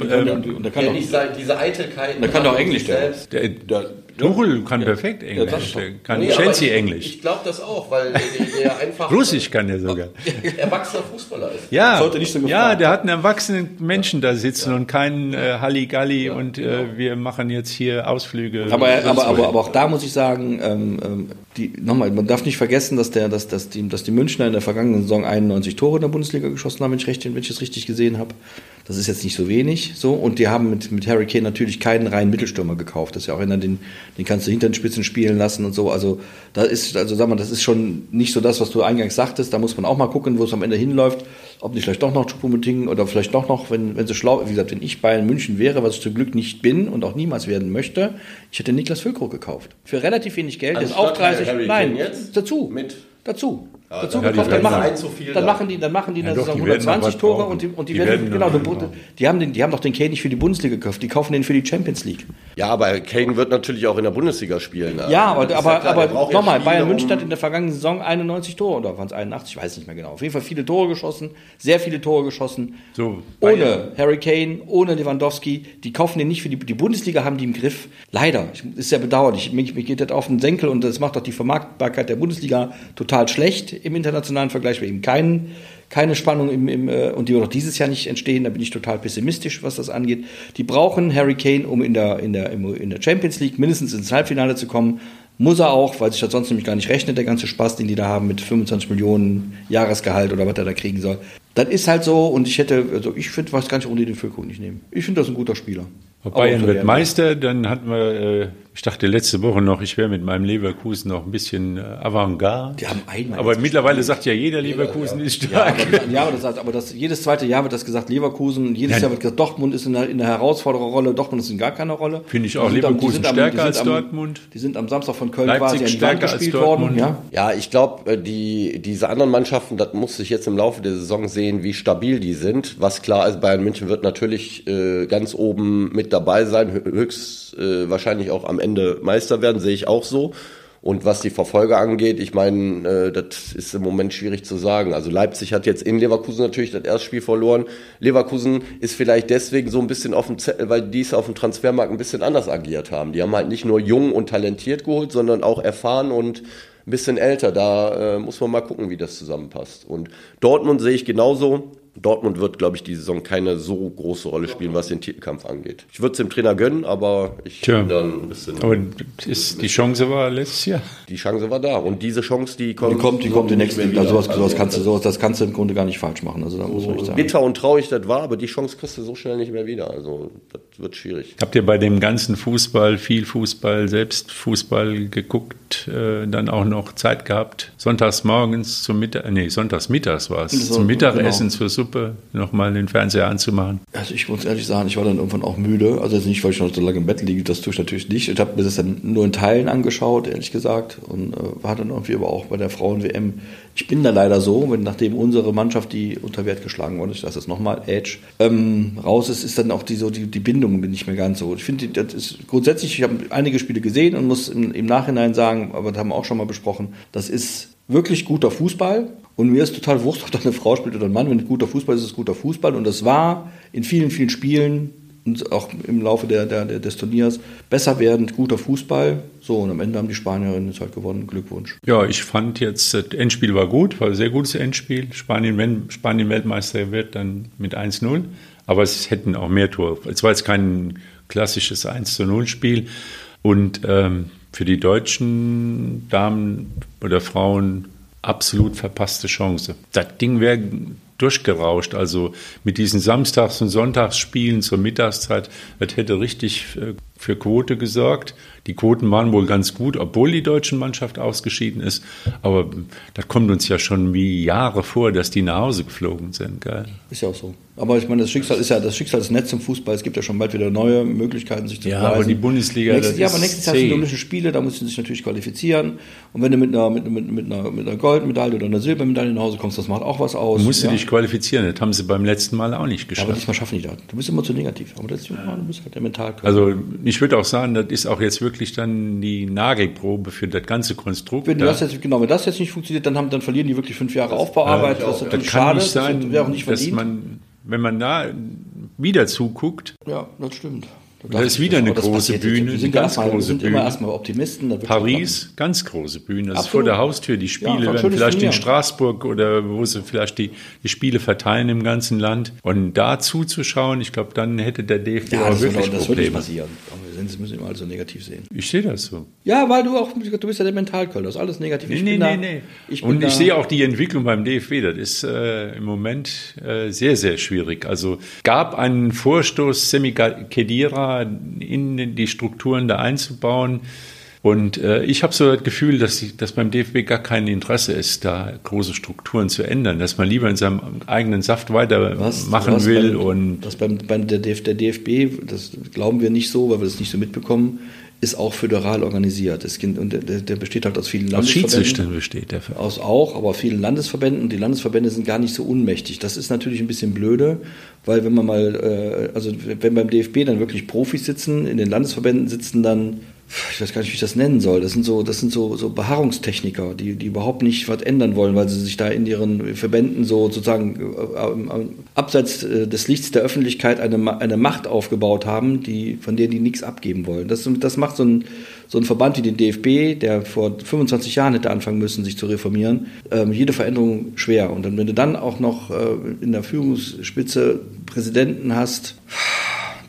Speaker 3: der, kann der nicht diese Eitelkeit...
Speaker 2: Der kann doch Englisch, der.
Speaker 1: der, der Tuchel kann ja. perfekt Englisch. Ja, kann nee, Chelsea ich, Englisch.
Speaker 3: Ich glaube das auch, weil der, der einfach.
Speaker 1: Russisch kann der sogar.
Speaker 3: Erwachsener Fußballer ist.
Speaker 1: Ja, so ja der hat einen erwachsenen Menschen da sitzen ja. und keinen äh, Halligalli und äh, genau. wir machen jetzt hier Ausflüge.
Speaker 2: Aber, aber, aber, aber, auch da muss ich sagen, ähm, ähm, die, nochmal, man darf nicht vergessen, dass, der, dass, dass, die, dass die Münchner in der vergangenen Saison 91 Tore in der Bundesliga geschossen haben, wenn ich, recht, wenn ich es richtig gesehen habe. Das ist jetzt nicht so wenig. So. Und die haben mit, mit Harry Kane natürlich keinen reinen Mittelstürmer gekauft. Das ist ja auch einer, den, den kannst du hinter den Spitzen spielen lassen und so. Also da ist, also sag mal, das ist schon nicht so das, was du eingangs sagtest. Da muss man auch mal gucken, wo es am Ende hinläuft. Ob nicht vielleicht doch noch Choupo-Moting oder vielleicht doch noch, wenn, wenn sie schlau, wie gesagt, wenn ich Bayern München wäre, was ich zum Glück nicht bin und auch niemals werden möchte, ich hätte Niklas Füllkrug gekauft. Für relativ wenig Geld. Also ist auch 30, nein, dazu. Mit? Dazu. Ja, dazu dann, gekauft, dann, machen, dann, machen die, dann machen die in der Saison 120 Tore und die, und die, die werden, werden genau, die haben, den, die haben doch den Kane nicht für die Bundesliga gekauft, die kaufen den für die Champions League.
Speaker 3: Ja, aber Kane wird natürlich auch in der Bundesliga spielen.
Speaker 2: Ja, aber, aber, ja aber nochmal, Bayern München hat in der vergangenen Saison 91 Tore, oder waren es 81, ich weiß nicht mehr genau. Auf jeden Fall viele Tore geschossen, sehr viele Tore geschossen. So, ohne Harry Kane, ohne Lewandowski, die kaufen den nicht für die, die Bundesliga, haben die im Griff. Leider, ist sehr bedauerlich. Mir, mir geht das auf den Senkel und das macht doch die Vermarktbarkeit der Bundesliga total schlecht im internationalen Vergleich, weil eben kein, keine Spannung im, im äh, und die wird auch dieses Jahr nicht entstehen, da bin ich total pessimistisch, was das angeht. Die brauchen Harry Kane, um in der, in der, in der Champions League mindestens ins Halbfinale zu kommen. Muss er auch, weil sich das sonst nämlich gar nicht rechnet, der ganze Spaß, den die da haben mit 25 Millionen Jahresgehalt oder was er da kriegen soll. Das ist halt so und ich hätte, also ich finde, was kann ich ohne den Füllkrug nicht nehmen. Ich finde das ein guter Spieler.
Speaker 1: Bayern wird Meister, dann hatten wir äh, Ich dachte letzte Woche noch, ich wäre mit meinem Leverkusen noch ein bisschen äh, Avantgarde.
Speaker 2: Die haben einmal
Speaker 1: aber mittlerweile sagt ja jeder, Leverkusen ist
Speaker 2: Ja,
Speaker 1: stark.
Speaker 2: aber, ja, aber, das, heißt- aber das, jedes zweite Jahr wird das gesagt, Leverkusen, jedes
Speaker 1: Nein.
Speaker 2: Jahr wird gesagt, Dortmund ist in der, in der Herausfordererrolle, Dortmund ist in gar keiner Rolle.
Speaker 1: Finde ich auch,
Speaker 2: am-
Speaker 1: Leverkusen
Speaker 2: sind am-
Speaker 1: stärker
Speaker 2: sind
Speaker 1: als
Speaker 2: am-
Speaker 1: Dortmund.
Speaker 2: Die sind am Samstag von Köln
Speaker 1: Leipzig
Speaker 2: quasi an die Wand
Speaker 1: stärker als
Speaker 2: gespielt
Speaker 1: Dortmund.
Speaker 2: worden. Ja?
Speaker 3: Ja, ich glaube, die, diese anderen Mannschaften, das muss ich jetzt im Laufe der Saison sehen, wie stabil die sind. Was klar ist, Bayern München wird natürlich äh, ganz oben mit dabei sein, hö- höchst äh, wahrscheinlich auch am Ende Meister werden, sehe ich auch so. Und was die Verfolger angeht, ich meine, äh, das ist im Moment schwierig zu sagen. Also Leipzig hat jetzt in Leverkusen natürlich das erste Spiel verloren. Leverkusen ist vielleicht deswegen so ein bisschen auf dem Zettel, weil die es auf dem Transfermarkt ein bisschen anders agiert haben. Die haben halt nicht nur jung und talentiert geholt, sondern auch erfahren und ein bisschen älter. Da äh, muss man mal gucken, wie das zusammenpasst. Und Dortmund sehe ich genauso. Dortmund wird, glaube ich, die Saison keine so große Rolle spielen, was den Titelkampf angeht. Ich würde es dem Trainer gönnen, aber ich
Speaker 1: Tja.
Speaker 3: bin dann ein bisschen.
Speaker 1: Aber ist, die Chance war letztes Jahr.
Speaker 3: Die Chance war da. Und diese Chance, die kommt,
Speaker 2: Die kommt, die kommt die
Speaker 3: nicht
Speaker 2: nächsten,
Speaker 3: mehr
Speaker 2: also
Speaker 3: wieder.
Speaker 2: sowas, sowas kannst du, sowas, das kannst du im Grunde gar nicht falsch machen. Also da muss man sagen.
Speaker 3: bitter und traurig das war, aber die Chance kriegst du so schnell nicht mehr wieder. Also das wird schwierig.
Speaker 1: Habt ihr bei dem ganzen Fußball, viel Fußball, selbst Fußball geguckt, äh, dann auch noch Zeit gehabt, sonntags morgens zum Mittag, nee, sonntags mittags war es,
Speaker 2: So,
Speaker 1: zum Mittagessen
Speaker 2: genau.
Speaker 1: zur Suppe nochmal den Fernseher anzumachen?
Speaker 2: Also ich muss ehrlich sagen, ich war dann irgendwann auch müde. Also nicht, weil ich noch so lange im Bett liege, das tue ich natürlich nicht. Ich habe mir das dann nur in Teilen angeschaut, ehrlich gesagt. Und äh, war dann irgendwie aber auch bei der Frauen-WM. Ich bin da leider so, wenn nachdem unsere Mannschaft, die unter Wert geschlagen wurde, ich sage das nochmal, Edge, ähm, raus ist, ist dann auch die, so die, die Bindung bin nicht mehr ganz so. Ich finde, das ist grundsätzlich, ich habe einige Spiele gesehen und muss im, im Nachhinein sagen, aber das haben wir auch schon mal besprochen, das ist wirklich guter Fußball. Und mir ist total wurscht, ob da eine Frau spielt oder ein Mann. Wenn es guter Fußball ist, ist es guter Fußball. Und das war in vielen, vielen Spielen und auch im Laufe der, der, des Turniers besser werdend guter Fußball. So, und am Ende haben die Spanierinnen jetzt halt gewonnen. Glückwunsch.
Speaker 1: Ja, ich fand jetzt, das Endspiel war gut, war ein sehr gutes Endspiel. Spanien, wenn Spanien Weltmeister wird, dann mit 1-0. Aber es hätten auch mehr Tore. Es war jetzt kein klassisches 1-0-Spiel. Und ähm, für die deutschen Damen oder Frauen absolut verpasste Chance. Das Ding wäre durchgerauscht. Also mit diesen Samstags- und Sonntagsspielen zur Mittagszeit, das hätte richtig äh, für Quote gesorgt. Die Quoten waren wohl ganz gut, obwohl die deutsche Mannschaft ausgeschieden ist. Aber das kommt uns ja schon wie Jahre vor, dass die nach Hause geflogen sind. Gell?
Speaker 2: Ist ja auch so. Aber ich meine, das Schicksal ist ja, das Schicksal ist nett zum Fußball. Es gibt ja schon bald wieder neue Möglichkeiten, sich zu
Speaker 1: Ja,
Speaker 2: beweisen.
Speaker 1: aber die Bundesliga,
Speaker 2: Nächstes, ja, aber nächstes Jahr sind die Olympischen Spiele, da musst du dich natürlich qualifizieren. Und wenn du mit einer, mit, mit, mit einer, mit einer Goldmedaille oder einer Silbermedaille nach Hause kommst, das macht auch was aus.
Speaker 1: Du musst
Speaker 2: ja?
Speaker 1: dich qualifizieren. Das haben sie beim letzten Mal auch nicht
Speaker 2: Ja, aber
Speaker 1: geschafft.
Speaker 2: diesmal schaffen die das. Du bist immer zu negativ. Aber das ist, ja, du bist halt der Mentalkörper.
Speaker 1: Also ich würde auch sagen, das ist auch jetzt wirklich dann die Nagelprobe für das ganze Konstrukt.
Speaker 2: wenn
Speaker 1: da.
Speaker 2: das jetzt, genau, wenn das jetzt nicht funktioniert, dann, haben, dann verlieren die wirklich fünf Jahre Aufbauarbeit. das ist
Speaker 1: das
Speaker 2: natürlich
Speaker 1: kann
Speaker 2: schade.
Speaker 1: nicht sein,
Speaker 2: das wäre auch nicht
Speaker 1: dass
Speaker 2: verdient.
Speaker 1: man, wenn man da wieder zuguckt,
Speaker 2: ja, das stimmt.
Speaker 1: Da ist wieder eine
Speaker 2: das
Speaker 1: große. Bühne, eine ganz
Speaker 2: wir
Speaker 1: große
Speaker 2: sind immer
Speaker 1: Bühne.
Speaker 2: erstmal Optimisten.
Speaker 1: Paris, ganz große Bühne. Das ist vor
Speaker 2: Absolut.
Speaker 1: der Haustür. Die Spiele
Speaker 2: Ja,
Speaker 1: werden vielleicht in. Straßburg oder wo sie vielleicht die, die Spiele verteilen im ganzen Land. Und da zuzuschauen, ich glaube, dann hätte der DFB
Speaker 2: Ja,
Speaker 1: auch wirklich
Speaker 2: auch- das nicht
Speaker 1: Probleme.
Speaker 2: passieren. Sind- Sie müssen immer alles so negativ sehen.
Speaker 1: Ich sehe das so.
Speaker 2: Ja, weil du auch, du bist ja der Mentalkölner. Das ist alles negativ. Ich
Speaker 1: Nee,
Speaker 2: bin
Speaker 1: nee,
Speaker 2: da,
Speaker 1: nee, nee.
Speaker 2: Ich
Speaker 1: Und ich sehe auch die Entwicklung beim DFB. Das ist äh, im Moment äh, sehr, sehr schwierig. Also gab einen Vorstoß, Semi Khedira in die Strukturen da einzubauen. Und äh, ich habe so das Gefühl, dass, die, dass beim DFB gar kein Interesse ist, da große Strukturen zu ändern, dass man lieber in seinem eigenen Saft weitermachen
Speaker 2: was
Speaker 1: will.
Speaker 2: beim,
Speaker 1: und
Speaker 2: das beim, beim der, DF, der DFB, das glauben wir nicht so, weil wir das nicht so mitbekommen, ist auch föderal organisiert. Das kind, und der, der besteht halt aus vielen
Speaker 1: aus
Speaker 2: Landesverbänden.
Speaker 1: Schiedsrichtern besteht der Verein.
Speaker 2: Aus auch, aber vielen Landesverbänden und die Landesverbände sind gar nicht so unmächtig. Das ist natürlich ein bisschen blöde, weil wenn man mal, äh, also wenn beim DFB dann wirklich Profis sitzen, in den Landesverbänden sitzen dann, ich weiß gar nicht, wie ich das nennen soll, das sind so, das sind so, so Beharrungstechniker, die, die überhaupt nicht was ändern wollen, weil sie sich da in ihren Verbänden so sozusagen äh, ähm, abseits äh, des Lichts der Öffentlichkeit eine, eine Macht aufgebaut haben, die, von der die nichts abgeben wollen. Das, das macht so ein, so ein Verband wie den DFB, der vor 25 Jahren hätte anfangen müssen, sich zu reformieren, ähm, jede Veränderung schwer. Und dann, wenn du dann auch noch äh, in der Führungsspitze Präsidenten hast,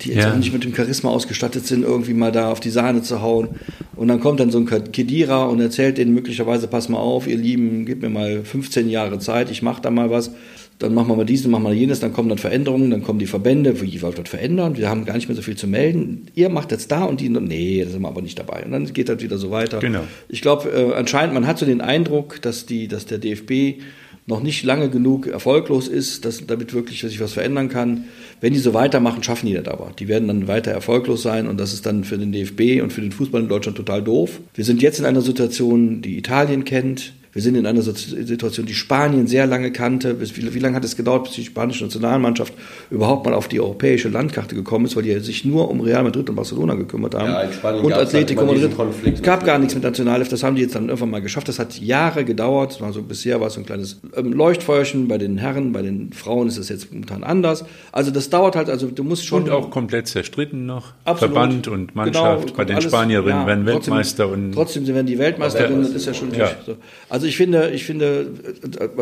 Speaker 2: die jetzt
Speaker 1: Ja.
Speaker 2: auch nicht mit dem Charisma ausgestattet sind, irgendwie mal da auf die Sahne zu hauen. Und dann kommt dann so ein Kedira und erzählt denen möglicherweise, pass mal auf, ihr Lieben, gebt mir mal 15 Jahre Zeit, ich mache da mal was. dann machen wir mal dies, dann machen wir jenes, dann kommen dann Veränderungen, dann kommen die Verbände, wie wollt das verändern? Wir haben gar nicht mehr so viel zu melden. Ihr macht jetzt da und die, nee, da sind wir aber nicht dabei. Und dann geht das wieder so weiter.
Speaker 1: Genau.
Speaker 2: Ich glaube, äh, anscheinend, man hat so den Eindruck, dass die, dass der DFB noch nicht lange genug erfolglos ist, dass damit wirklich sich was verändern kann. Wenn die so weitermachen, schaffen die das aber. Die werden dann weiter erfolglos sein und das ist dann für den DFB und für den Fußball in Deutschland total doof. Wir sind jetzt in einer Situation, die Italien kennt, wir sind in einer Situation, die Spanien sehr lange kannte. Wie, wie lange hat es gedauert, bis die spanische Nationalmannschaft überhaupt mal auf die europäische Landkarte gekommen ist, weil die sich nur um Real Madrid und Barcelona gekümmert haben. Ja, in Spanien und Atletico Madrid. Es gab gar nichts mit Nationalelf, das haben die jetzt dann irgendwann mal geschafft. Das hat Jahre gedauert. Also bisher war es so ein kleines ähm, Leuchtfeuerchen bei den Herren, bei den Frauen ist es jetzt momentan anders. Also das dauert halt, also du musst schon.
Speaker 1: Und auch komplett zerstritten noch. Absolut. Verband und Mannschaft. Genau, bei den alles, Spanierinnen ja, werden Weltmeister
Speaker 2: trotzdem,
Speaker 1: und.
Speaker 2: Trotzdem werden die Weltmeisterinnen, das ist ja schon. Ja. So. Also ich finde, ich finde,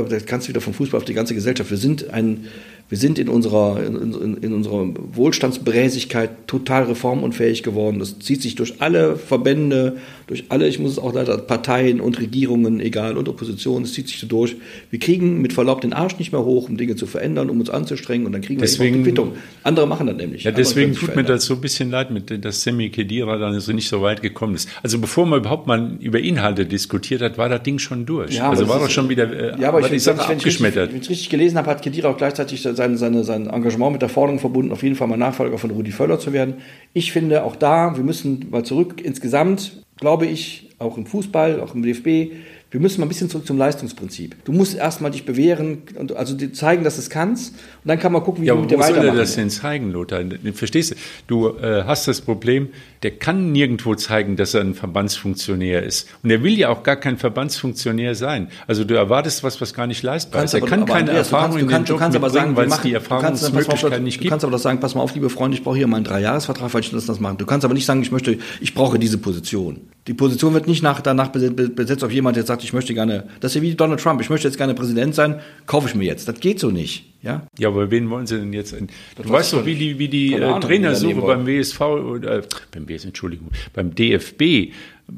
Speaker 2: das kannst du wieder vom Fußball auf die ganze Gesellschaft. Wir sind ein, wir sind in unserer, in, in unserer Wohlstandsbräsigkeit total reformunfähig geworden. Das zieht sich durch alle Verbände, durch alle, ich muss es auch leider, Parteien und Regierungen, egal, und Opposition, es zieht sich so durch. Wir kriegen mit Verlaub den Arsch nicht mehr hoch, um Dinge zu verändern, um uns anzustrengen und dann kriegen
Speaker 1: deswegen,
Speaker 2: wir die Quittung. Andere machen das nämlich.
Speaker 1: Ja, deswegen tut mir das so ein bisschen leid, mit, dass Semi Kedira dann so nicht so weit gekommen ist. Also bevor man überhaupt mal über Inhalte diskutiert hat, war das Ding schon durch.
Speaker 2: Ja,
Speaker 1: also war doch schon wieder
Speaker 2: äh, ja, aber ich, ich, wenn, ich, wenn, ich, wenn ich richtig gelesen habe, hat Kedira auch gleichzeitig seine, seine, sein Engagement mit der Forderung verbunden, auf jeden Fall mal Nachfolger von Rudi Völler zu werden. Ich finde auch da, wir müssen mal zurück insgesamt, glaube ich, auch im Fußball, auch im DFB, wir müssen mal ein bisschen zurück zum Leistungsprinzip. Du musst erstmal dich bewähren und also dir zeigen, dass du es kannst. Und dann kann man gucken, wie
Speaker 1: ja,
Speaker 2: du mit dir weitermachst.
Speaker 1: Wie soll er das denn zeigen, Lothar? Verstehst du? Du äh, hast das Problem, der kann nirgendwo zeigen, dass er ein Verbandsfunktionär ist. Und er will ja auch gar kein Verbandsfunktionär sein. Also du erwartest was, was gar nicht leistbar ist. Er
Speaker 2: aber,
Speaker 1: kann
Speaker 2: aber
Speaker 1: keine
Speaker 2: Andreas,
Speaker 1: Erfahrung
Speaker 2: du kannst, du kannst, in den Job
Speaker 1: sagen, weil es die Erfahrungsmöglichkeit nicht gibt.
Speaker 2: Du kannst aber das sagen, pass mal auf, liebe Freunde, ich brauche hier mal einen Dreijahresvertrag, weil ich das, das machen. Du kannst aber nicht sagen, ich möchte, ich brauche diese Position. Die Position wird nicht nach, danach besetzt auf jemand, der sagt, ich möchte gerne, das ist ja wie Donald Trump, ich möchte jetzt gerne Präsident sein, kaufe ich mir jetzt. Das geht so nicht. Ja,
Speaker 1: ja aber wen wollen Sie denn jetzt? Du weißt doch, wie die, wie die äh, Trainersuche beim WSV oder äh, beim WS, Entschuldigung, beim DFB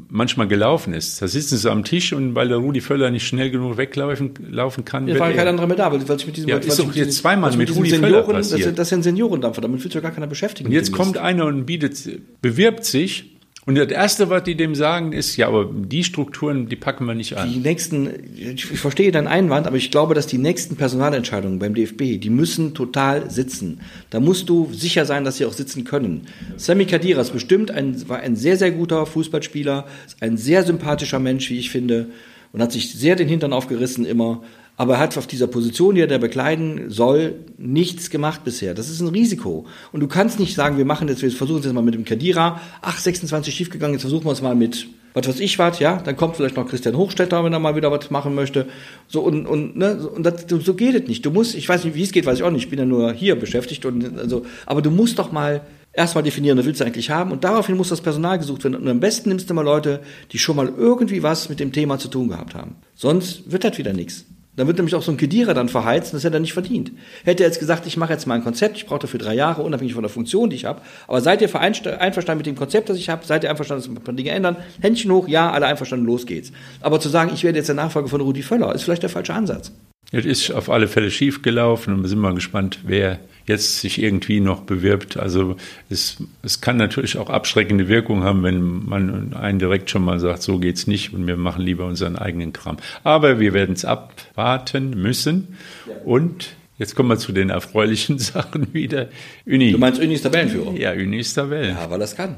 Speaker 1: manchmal gelaufen ist. Da sitzen sie am Tisch und weil der Rudi Völler nicht schnell genug weglaufen laufen kann.
Speaker 2: Ja, war kein anderer mehr da, weil, weil ich mit diesem
Speaker 1: ja, ist doch jetzt zweimal mit, mit Rudi Senioren, Völler passiert.
Speaker 2: Das, das ist ein Seniorendampfer, damit willst du ja gar keiner beschäftigen.
Speaker 1: Und jetzt kommt einer und bietet, bewirbt sich und das Erste, was die dem sagen, ist, ja, aber die Strukturen, die packen wir nicht an.
Speaker 2: Die nächsten, ich verstehe deinen Einwand, aber ich glaube, dass die nächsten Personalentscheidungen beim DFB, die müssen total sitzen. Da musst du sicher sein, dass sie auch sitzen können. Sami Kadiras bestimmt ein, war ein sehr, sehr guter Fußballspieler, ein sehr sympathischer Mensch, wie ich finde, und hat sich sehr den Hintern aufgerissen immer aber er hat auf dieser Position, die er da bekleiden soll, nichts gemacht bisher. Das ist ein Risiko. Und du kannst nicht sagen, wir machen jetzt, wir versuchen es jetzt mal mit dem Kadira, ach, 26 schiefgegangen, jetzt versuchen wir es mal mit, was weiß ich was, ja, dann kommt vielleicht noch Christian Hochstetter, wenn er mal wieder was machen möchte. So, und, und, ne, und das, so geht es nicht. Du musst, ich weiß nicht, wie es geht, weiß ich auch nicht, ich bin ja nur hier beschäftigt und, also, aber du musst doch mal erstmal definieren, was willst du eigentlich haben und daraufhin muss das Personal gesucht werden. Und am besten nimmst du mal Leute, die schon mal irgendwie was mit dem Thema zu tun gehabt haben. Sonst wird das wieder nichts. Dann wird nämlich auch so ein Kedierer dann verheizt, das hätte er nicht verdient. Hätte er jetzt gesagt, ich mache jetzt mal ein Konzept, ich brauche dafür drei Jahre, unabhängig von der Funktion, die ich habe, aber seid ihr einverstanden mit dem Konzept, das ich habe, seid ihr einverstanden, dass ein paar Dinge ändern, Händchen hoch, ja, alle einverstanden, los geht's. Aber zu sagen, ich werde jetzt der Nachfolger von Rudi Völler, ist vielleicht der falsche Ansatz.
Speaker 1: Es ist auf alle Fälle schief gelaufen und wir sind mal gespannt, wer jetzt sich irgendwie noch bewirbt. Also es, es kann natürlich auch abschreckende Wirkung haben, wenn man einen direkt schon mal sagt, so geht's nicht und wir machen lieber unseren eigenen Kram. Aber wir werden es abwarten müssen und Jetzt kommen wir zu den erfreulichen Sachen wieder.
Speaker 2: Uni. Du meinst Uni ist Tabellenführer?
Speaker 1: Ja, Uni ist Tabellen.
Speaker 2: Ja, weil das kann.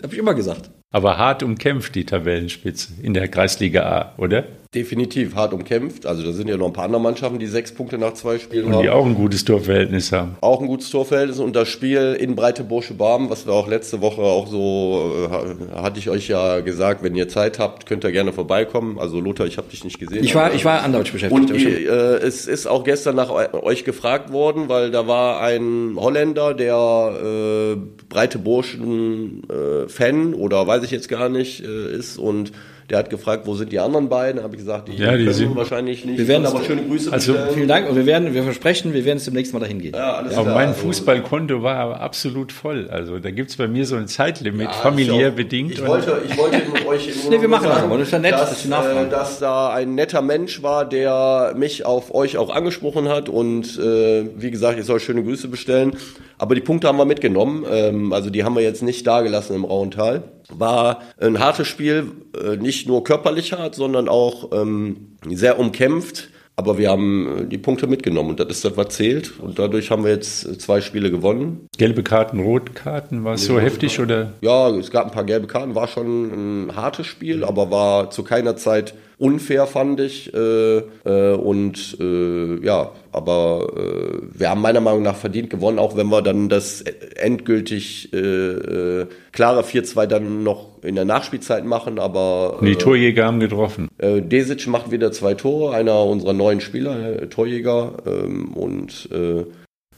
Speaker 2: Habe ich immer gesagt.
Speaker 1: Aber hart umkämpft die Tabellenspitze in der Kreisliga A, oder?
Speaker 3: Definitiv hart umkämpft. Also da sind ja noch ein paar andere Mannschaften, die sechs Punkte nach zwei Spielen
Speaker 1: und haben. Und die auch ein gutes Torverhältnis haben.
Speaker 3: Auch ein gutes Torverhältnis und das Spiel in Breite Bursche Barm, was wir auch letzte Woche auch so, äh, hatte ich euch ja gesagt, wenn ihr Zeit habt, könnt ihr gerne vorbeikommen. Also Lothar, ich habe dich nicht gesehen.
Speaker 2: Ich war, ich war anderweitig beschäftigt.
Speaker 3: Und äh, es ist auch gestern nach euch gefragt worden, weil da war ein Holländer, der äh, Breite Burschen äh, Fan oder weiß ich jetzt gar nicht äh, ist und Der hat gefragt, wo sind die anderen beiden? Habe ich gesagt, die,
Speaker 1: Ja, die
Speaker 3: können
Speaker 1: sind-
Speaker 3: wahrscheinlich nicht.
Speaker 2: Wir werden
Speaker 3: aber
Speaker 2: es-
Speaker 3: schöne Grüße
Speaker 1: also-
Speaker 3: bestellen.
Speaker 2: Vielen Dank und wir werden, wir versprechen, wir werden es demnächst mal dahin gehen.
Speaker 3: Ja, alles
Speaker 1: Aber
Speaker 3: klar,
Speaker 1: mein
Speaker 3: also-
Speaker 1: Fußballkonto war aber absolut voll. Also da gibt es bei mir so ein Zeitlimit,
Speaker 3: Ja,
Speaker 1: familiär
Speaker 3: auch-
Speaker 1: bedingt.
Speaker 3: Ich wollte, ich wollte euch
Speaker 2: Nee, wir machen das
Speaker 3: sagen.
Speaker 2: Das ist ja nett,
Speaker 3: dass,
Speaker 2: dass
Speaker 3: äh, dass da ein netter Mensch war, der mich auf euch auch angesprochen hat und äh, wie gesagt, ich soll schöne Grüße bestellen. Aber die Punkte haben wir mitgenommen. Ähm, also die haben wir jetzt nicht dagelassen im Rauental. War ein hartes Spiel, äh, nicht nur körperlich hart, sondern auch ähm, sehr umkämpft. Aber wir haben äh, die Punkte mitgenommen und das ist das, was zählt. Und dadurch haben wir jetzt äh, zwei Spiele gewonnen.
Speaker 1: Gelbe Karten, Rotkarten, war es so heftig oder?
Speaker 3: Ja, es gab ein paar gelbe Karten, war schon ein hartes Spiel, aber war zu keiner Zeit unfair, fand ich. Äh, äh, und äh, ja, aber äh, wir haben meiner Meinung nach verdient gewonnen, auch wenn wir dann das endgültig äh, äh, klare 4-2 dann noch in der Nachspielzeit machen. Aber
Speaker 1: Die
Speaker 3: äh,
Speaker 1: Torjäger haben getroffen.
Speaker 3: äh, Desic macht wieder zwei Tore, einer unserer neuen Spieler, äh, Torjäger. Ähm, und äh,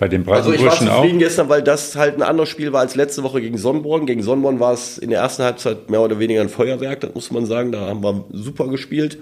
Speaker 1: Bei den
Speaker 3: also ich war
Speaker 1: Breitenburschen auch.
Speaker 3: zufrieden gestern, weil das halt ein anderes Spiel war als letzte Woche gegen Sonnenborn. Gegen Sonnenborn war es in der ersten Halbzeit mehr oder weniger ein Feuerwerk, das muss man sagen. Da haben wir super gespielt.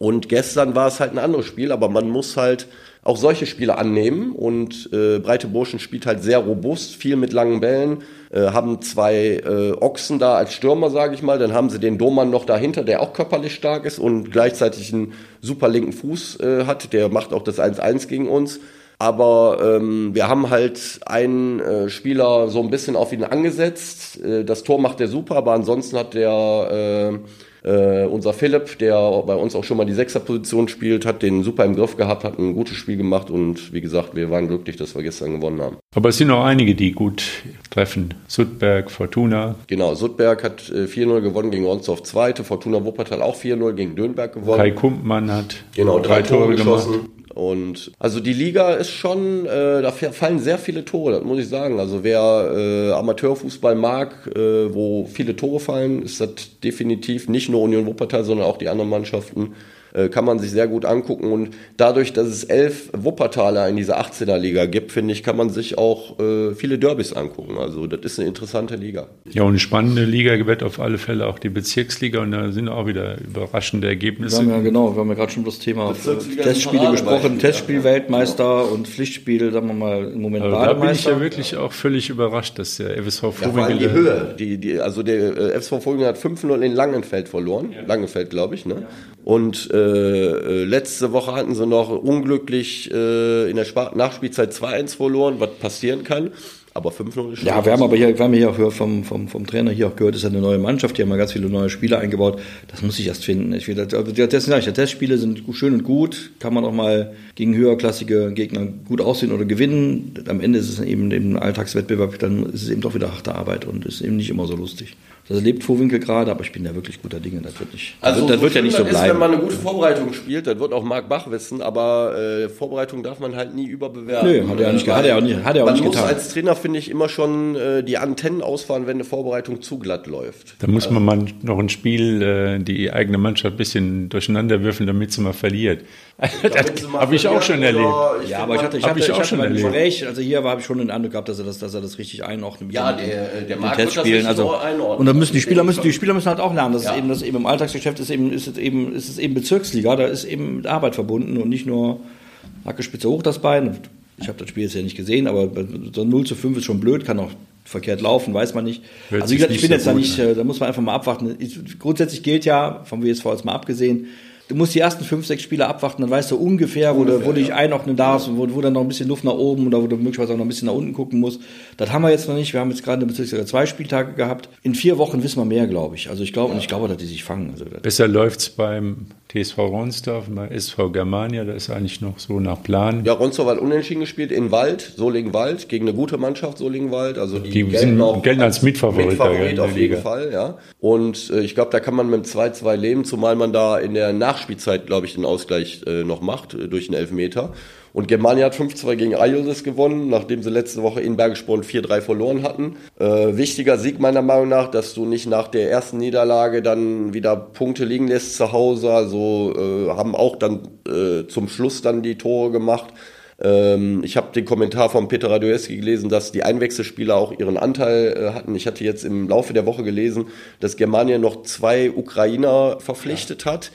Speaker 3: Und gestern war es halt ein anderes Spiel, aber man muss halt auch solche Spiele annehmen. Und äh, Breite Burschen spielt halt sehr robust, viel mit langen Bällen, äh, haben zwei äh, Ochsen da als Stürmer, sage ich mal. Dann haben sie den Domann noch dahinter, der auch körperlich stark ist und gleichzeitig einen super linken Fuß äh, hat. Der macht auch das 1-1 gegen uns. Aber ähm, wir haben halt einen äh, Spieler so ein bisschen auf ihn angesetzt. Äh, das Tor macht er super, aber ansonsten hat der äh, äh, unser Philipp, der bei uns auch schon mal die Sechserposition spielt, hat den super im Griff gehabt, hat ein gutes Spiel gemacht und wie gesagt, wir waren glücklich, dass wir gestern gewonnen haben.
Speaker 1: Aber es sind noch einige, die gut treffen. Sudberg, Fortuna,
Speaker 3: Genau, Sudberg hat äh, 4-0 gewonnen gegen Ronsdorf Zweite, Fortuna Wuppertal auch 4-0 gegen Dönberg gewonnen.
Speaker 1: Kai Kumpmann hat
Speaker 3: Genau, drei, Tore, geschossen. Und also die Liga ist schon, äh, da fallen sehr viele Tore, das muss ich sagen. Also wer äh, Amateurfußball mag, äh, wo viele Tore fallen, ist das definitiv nicht nur Union Wuppertal, sondern auch die anderen Mannschaften. Äh, kann man sich sehr gut angucken. Und dadurch, dass es elf Wuppertaler in dieser 18er-Liga gibt, finde ich, kann man sich auch äh, viele Derbys angucken. Also das ist eine interessante Liga.
Speaker 1: Ja, und eine spannende Liga wird auf alle Fälle auch die Bezirksliga und da sind auch wieder überraschende
Speaker 2: Wir
Speaker 1: Ergebnisse.
Speaker 2: haben ja genau, wir haben ja gerade schon das Thema äh, Testspiele gesprochen, Testspiel-Weltmeister und Pflichtspiel, sagen wir mal, im Moment
Speaker 1: Also da bin ich ja wirklich auch völlig überrascht, dass der FSV
Speaker 3: Ja, vor allem die Höhe. Die, die, also der äh, FSV Vogel hat 5-0 in Langenfeld verloren. Langenfeld, glaube ich. Ne? Und äh, äh, letzte Woche hatten sie noch unglücklich äh, in der Spa Nachspielzeit 2-1 verloren, was passieren kann. Aber 5-0 ist schon
Speaker 2: Ja, wir haben aber hier, wir haben hier auch vom, vom, vom Trainer hier auch gehört, es ist eine neue Mannschaft, die haben ja ganz viele neue Spieler eingebaut. Das muss ich erst finden. Ich will, also die, das, die Testspiele sind schön und gut, kann man auch mal gegen höherklassige Gegner gut aussehen oder gewinnen. Am Ende ist es eben im Alltagswettbewerb, dann ist es eben doch wieder harte Arbeit und ist eben nicht immer so lustig. Das erlebt Vorwinkel gerade, aber ich bin da wirklich guter Dinge. Das wird nicht, das wird, das wird ja nicht so bleiben.
Speaker 3: Ist, wenn man eine gute Vorbereitung spielt, das wird auch Marc Bach wissen, aber äh, Vorbereitung darf man halt nie überbewerten.
Speaker 2: Nö, hat er auch nicht- hat er auch nicht- hat er auch
Speaker 3: man
Speaker 2: nicht
Speaker 3: muss
Speaker 2: getan.
Speaker 3: als Trainer, finde ich, immer schon äh, die Antennen ausfahren, wenn eine Vorbereitung zu glatt läuft.
Speaker 1: Da muss man mal noch ein Spiel, äh, die eigene Mannschaft ein bisschen durcheinander würfeln, damit sie mal verliert. Das habe ich auch schon erlebt.
Speaker 2: Ja, aber ich hatte, ich
Speaker 1: Hab
Speaker 2: hatte,
Speaker 1: ich
Speaker 2: ich
Speaker 1: auch
Speaker 2: hatte
Speaker 1: schon
Speaker 2: beim
Speaker 1: erlebt.
Speaker 2: Gespräch, also hier habe ich schon den Eindruck gehabt, dass er das, dass er das richtig einordnet.
Speaker 3: Ja,
Speaker 2: den-
Speaker 3: der- der
Speaker 2: den
Speaker 3: Marc wird das
Speaker 2: Testspielen.
Speaker 3: richtig
Speaker 2: Also,
Speaker 3: einordnen.
Speaker 2: und dann müssen die Spieler müssen, die Spieler müssen halt auch lernen, dass
Speaker 3: Ja.
Speaker 2: es eben, dass eben im Alltagsgeschäft ist eben, ist es eben, ist es eben Bezirksliga, da ist eben mit Arbeit verbunden und nicht nur Hacke Spitze hoch das Bein. Ich habe das Spiel jetzt ja nicht gesehen, aber so 0 zu 5 ist schon blöd, kann auch verkehrt laufen, weiß man nicht.
Speaker 1: Hört
Speaker 2: also wie gesagt, ich bin
Speaker 1: so
Speaker 2: jetzt da
Speaker 1: gut
Speaker 2: nicht, äh, da muss man einfach mal abwarten. Ich, grundsätzlich gilt ja, vom WSV jetzt mal abgesehen, du musst die ersten fünf, sechs Spiele abwarten, dann weißt du ungefähr, wo, du, wo du dich einordnen darfst und wo, wo dann noch ein bisschen Luft nach oben oder wo du möglicherweise auch noch ein bisschen nach unten gucken musst. Das haben wir jetzt noch nicht. Wir haben jetzt gerade Bezirksliga zwei Spieltage gehabt. In vier Wochen wissen wir mehr, glaube ich. Also ich glaube, und ich glaube, dass die sich fangen. Also
Speaker 1: Besser läuft's beim TSV Ronsdorf, SV Germania, da ist eigentlich noch so nach Plan.
Speaker 3: Ja, Ronsdorf hat unentschieden gespielt in Wald, Solingen-Wald, gegen eine gute Mannschaft Solingen-Wald. Also die,
Speaker 1: Die
Speaker 3: gelten
Speaker 1: sind-
Speaker 3: auch
Speaker 1: gelten als Mitfavorit
Speaker 3: Mitfavorit
Speaker 1: der
Speaker 3: auf jeden. Fall, ja. Und äh, ich glaube, da kann man mit dem 2-2 leben, zumal man da in der Nachspielzeit, glaube ich, den Ausgleich äh, noch macht äh, durch einen Elfmeter. Und Germania hat 5-2 gegen Ayosis gewonnen, nachdem sie letzte Woche in Bergsporn 4-3 verloren hatten. Äh, wichtiger Sieg meiner Meinung nach, dass du nicht nach der ersten Niederlage dann wieder Punkte liegen lässt zu Hause. Also äh, haben auch dann äh, zum Schluss dann die Tore gemacht. Ähm, ich habe den Kommentar von Peter Radojewski gelesen, dass die Einwechselspieler auch ihren Anteil äh, hatten. Ich hatte jetzt im Laufe der Woche gelesen, dass Germania noch zwei Ukrainer verpflichtet ja. hat.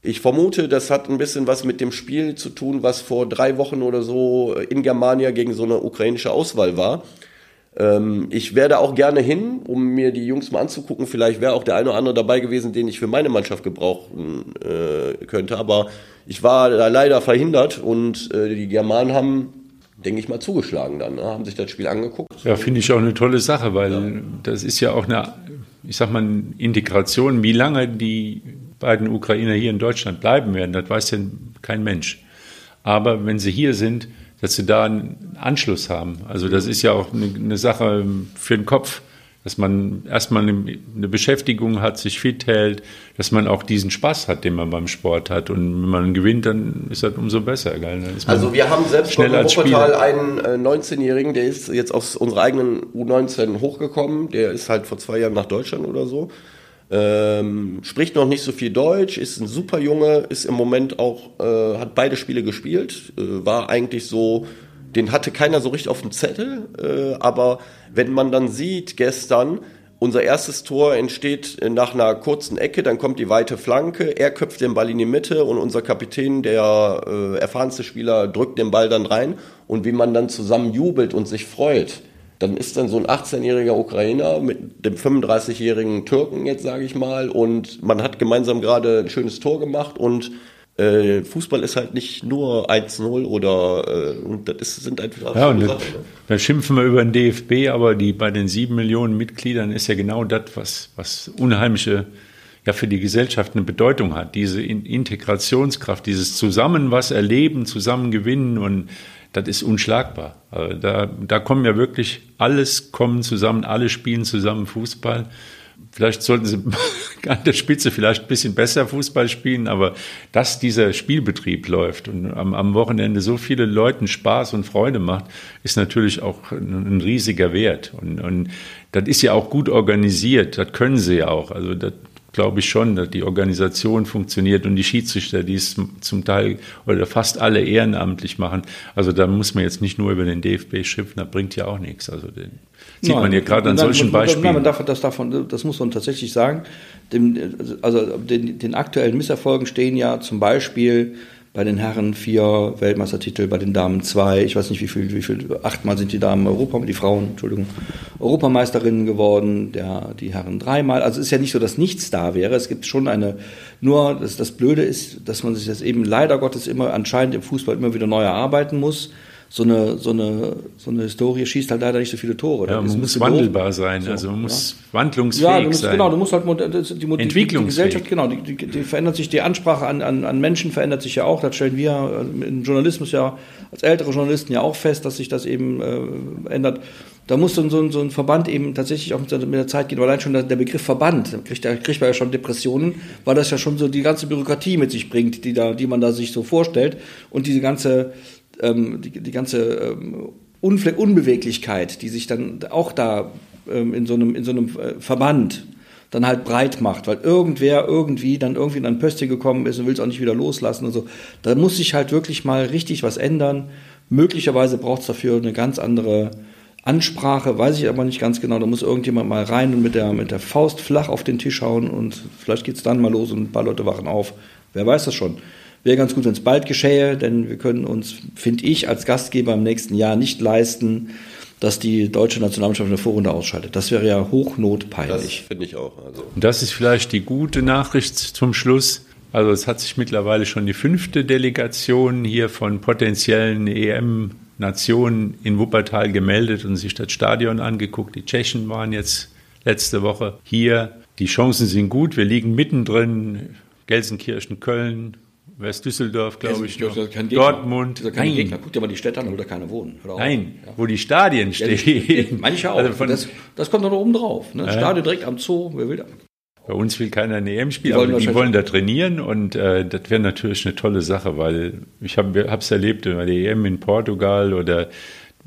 Speaker 3: Ich vermute, das hat ein bisschen was mit dem Spiel zu tun, was vor drei Wochen oder so in Germania gegen so eine ukrainische Auswahl war. Ähm, ich werde auch gerne hin, um mir die Jungs mal anzugucken. Vielleicht wäre auch der eine oder andere dabei gewesen, den ich für meine Mannschaft gebrauchen äh, könnte. Aber ich war da leider verhindert und äh, die Germanen haben, denke ich mal, zugeschlagen dann, ne? haben sich das Spiel angeguckt.
Speaker 1: Ja, finde ich auch eine tolle Sache, weil ja. das ist ja auch eine, ich sag mal, Integration. Wie lange die beiden Ukrainer hier in Deutschland bleiben werden, das weiß ja kein Mensch. Aber wenn sie hier sind, dass sie da einen Anschluss haben. Also das ist ja auch eine, eine Sache für den Kopf, dass man erstmal eine, eine, Beschäftigung hat, sich fit hält, dass man auch diesen Spaß hat, den man beim Sport hat. Und wenn man gewinnt, dann ist das umso besser.
Speaker 3: also wir haben selbst bei Wuppertal einen äh, 19-Jährigen, der ist jetzt aus unserer eigenen U19 hochgekommen. Der ist halt vor zwei Jahren nach Deutschland oder so. Ähm, spricht noch nicht so viel Deutsch, ist ein super Junge, ist im Moment auch, äh, hat beide Spiele gespielt, äh, war eigentlich so, den hatte keiner so richtig auf dem Zettel, äh, aber wenn man dann sieht, gestern, unser erstes Tor entsteht nach einer kurzen Ecke, dann kommt die weite Flanke, er köpft den Ball in die Mitte und unser Kapitän, der äh, erfahrenste Spieler, drückt den Ball dann rein und wie man dann zusammen jubelt und sich freut dann ist dann so ein 18-jähriger Ukrainer mit dem 35-jährigen Türken jetzt, sage ich mal, und man hat gemeinsam gerade ein schönes Tor gemacht und äh, Fußball ist halt nicht nur 1-0 oder äh, und das ist, sind einfach
Speaker 1: ja, und Sachen. Da schimpfen wir über den DFB, aber die bei den sieben Millionen Mitgliedern ist ja genau das, was, was unheimliche ja für die Gesellschaft eine Bedeutung hat. Diese Integrationskraft, dieses Zusammen was erleben, zusammen gewinnen und das ist unschlagbar. Also da, da kommen ja wirklich alles kommen zusammen, alle spielen zusammen Fußball. Vielleicht sollten sie an der Spitze vielleicht ein bisschen besser Fußball spielen, aber dass dieser Spielbetrieb läuft und am, am Wochenende so viele Leuten Spaß und Freude macht, ist natürlich auch ein, ein riesiger Wert. Und, und das ist ja auch gut organisiert, das können sie ja auch. Also das glaube ich schon, dass die Organisation funktioniert und die Schiedsrichter, die es zum Teil oder fast alle ehrenamtlich machen. Also da muss man jetzt nicht nur über den DFB schimpfen, das bringt ja auch nichts. Also den sieht nein, man ja gerade an nein, solchen Beispielen. Nein,
Speaker 2: man darf, das, davon, das muss man tatsächlich sagen. Dem, also den, den aktuellen Misserfolgen stehen ja zum Beispiel bei den Herren vier Weltmeistertitel, bei den Damen zwei. Ich weiß nicht, wie viel, wie viel, achtmal sind die Damen Europa, die Frauen, Entschuldigung, Europameisterinnen geworden, der, die Herren dreimal. Also es ist ja nicht so, dass nichts da wäre. Es gibt schon eine, nur das, das Blöde ist, dass man sich das eben leider Gottes immer anscheinend im Fußball immer wieder neu erarbeiten muss so eine, so eine, so eine Historie schießt halt leider nicht so viele Tore.
Speaker 1: Ja, man muss wandelbar sein, so, also man muss ja. wandlungsfähig ja,
Speaker 2: musst,
Speaker 1: sein.
Speaker 2: Genau, du musst halt die, die, die, Gesellschaft, genau, die, die, die, verändert sich, die Ansprache an, an, an Menschen verändert sich ja auch. Das stellen wir im Journalismus ja als ältere Journalisten ja auch fest, dass sich das eben äh, ändert. Da muss so ein, so ein Verband eben tatsächlich auch mit der Zeit gehen, weil allein schon der, Begriff Verband, da kriegt, da kriegt man ja schon Depressionen, weil das ja schon so die ganze Bürokratie mit sich bringt, die, da, die man da sich so vorstellt. Und diese ganze ähm, die, die ganze ähm, Unfle Unbeweglichkeit, die sich dann auch da ähm, in so einem, in so einem äh, Verband dann halt breit macht, weil irgendwer irgendwie dann irgendwie in ein Pöstchen gekommen ist und will es auch nicht wieder loslassen und so. Da muss sich halt wirklich mal richtig was ändern. Möglicherweise braucht es dafür eine ganz andere Ansprache, weiß ich aber nicht ganz genau. Da muss irgendjemand mal rein und mit der, mit der Faust flach auf den Tisch hauen und vielleicht geht es dann mal los und ein paar Leute wachen auf. Wer weiß das schon. Wäre ganz gut, wenn es bald geschähe, denn wir können uns, finde ich, als Gastgeber im nächsten Jahr nicht leisten, dass die deutsche Nationalmannschaft eine Vorrunde ausschaltet. Das wäre ja hochnotpeinlich.
Speaker 3: Das finde ich auch.
Speaker 1: Also. Das ist vielleicht die gute Nachricht zum Schluss. Also es hat sich mittlerweile schon die fünfte Delegation hier von potenziellen EM-Nationen in Wuppertal gemeldet und sich das Stadion angeguckt. Die Tschechen waren jetzt letzte Woche hier. Die Chancen sind gut. Wir liegen mittendrin. Gelsenkirchen, Köln, Wer ist Düsseldorf, glaube ich. Noch. Dortmund.
Speaker 2: Ist keine Gegner. Guck dir mal die Städte an, wo da keine wohnen.
Speaker 1: Nein, ja. wo die Stadien stehen.
Speaker 2: Ja, manche auch. Also das, das, kommt doch oben drauf. Ne? Äh? Stadion direkt am Zoo. Wer will da?
Speaker 1: Bei uns will keiner eine EM spielen, aber die wollen da trainieren und äh, das wäre natürlich eine tolle Sache, weil ich habe es erlebt bei der EM in Portugal oder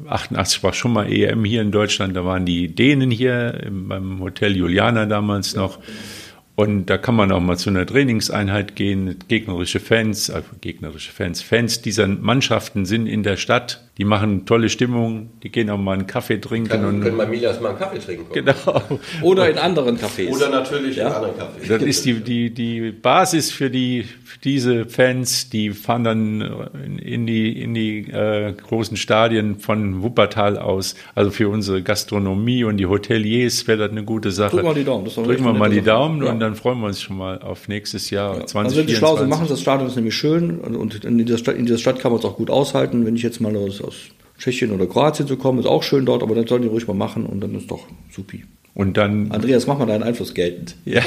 Speaker 1: 88 war schon mal EM hier in Deutschland, da waren die Dänen hier beim Hotel Juliana damals noch. Ja. Und da kann man auch mal zu einer Trainingseinheit gehen. Gegnerische Fans, also gegnerische Fans, Fans dieser Mannschaften sind in der Stadt. Die machen tolle Stimmung. Die gehen auch mal einen Kaffee trinken.
Speaker 3: Kann,
Speaker 1: und
Speaker 3: können bei Milias mal einen Kaffee trinken. kommen.
Speaker 1: genau.
Speaker 2: Oder in anderen Cafés.
Speaker 3: Oder natürlich einen anderen Kaffee.
Speaker 1: Das ist die, die, die Basis für, die, für diese Fans, die fahren dann in, in die, in die äh, großen Stadien von Wuppertal aus. Also für unsere Gastronomie und die Hoteliers wäre das eine gute Sache.
Speaker 2: Drücken wir die Daumen. Das ist doch
Speaker 1: Drücken wir mal die. Daumen
Speaker 2: Ja.
Speaker 1: und dann freuen wir uns schon mal auf nächstes Jahr
Speaker 2: Also wenn Sie
Speaker 1: 2024.
Speaker 2: schlau sind, machen das Stadion ist nämlich schön und, und in, dieser Stadt, in dieser Stadt kann man es auch gut aushalten. Wenn ich jetzt mal aus, aus Tschechien oder Kroatien zu kommen, ist auch schön dort, aber dann sollen die ruhig mal machen und dann ist doch supi.
Speaker 1: Und dann
Speaker 2: Andreas, mach mal deinen Einfluss geltend.
Speaker 1: Ja,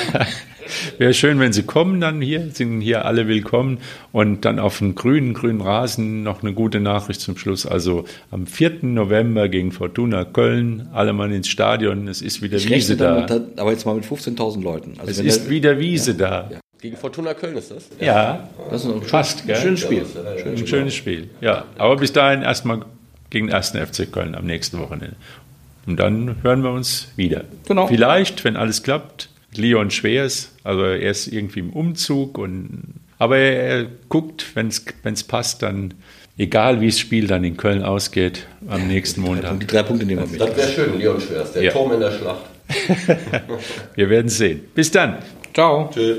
Speaker 1: wäre schön, wenn Sie kommen dann hier, sind hier alle willkommen und dann auf dem grünen, grünen Rasen noch eine gute Nachricht zum Schluss. Also am 4. November gegen Fortuna Köln, alle Mann ins Stadion, es ist wieder
Speaker 2: Ich
Speaker 1: Wiese da.
Speaker 2: damit, aber jetzt mal mit 15.000 Leuten. Also
Speaker 1: Es ist
Speaker 2: der-
Speaker 1: wieder Wiese da.
Speaker 3: Gegen Fortuna Köln ist das?
Speaker 1: Ja,
Speaker 2: das ist ein
Speaker 1: fast,
Speaker 2: schön,
Speaker 1: gell?
Speaker 2: schönes Spiel.
Speaker 1: ein schönes Spiel. Ja, aber bis dahin erstmal gegen den 1. FC Köln am nächsten Wochenende. Und dann hören wir uns wieder.
Speaker 2: Genau.
Speaker 1: Vielleicht, wenn alles klappt, Leon Schwers, also er ist irgendwie im Umzug und aber er, er guckt, wenn es passt, dann egal wie das Spiel dann in Köln ausgeht, am nächsten
Speaker 2: Und
Speaker 1: Montag.
Speaker 2: die drei Punkte nehmen wir mit.
Speaker 3: Das wäre schön, Leon Schwers, der
Speaker 1: Ja.
Speaker 3: Turm in der Schlacht.
Speaker 1: Wir werden sehen. Bis dann.
Speaker 2: Ciao.
Speaker 3: Tschüss.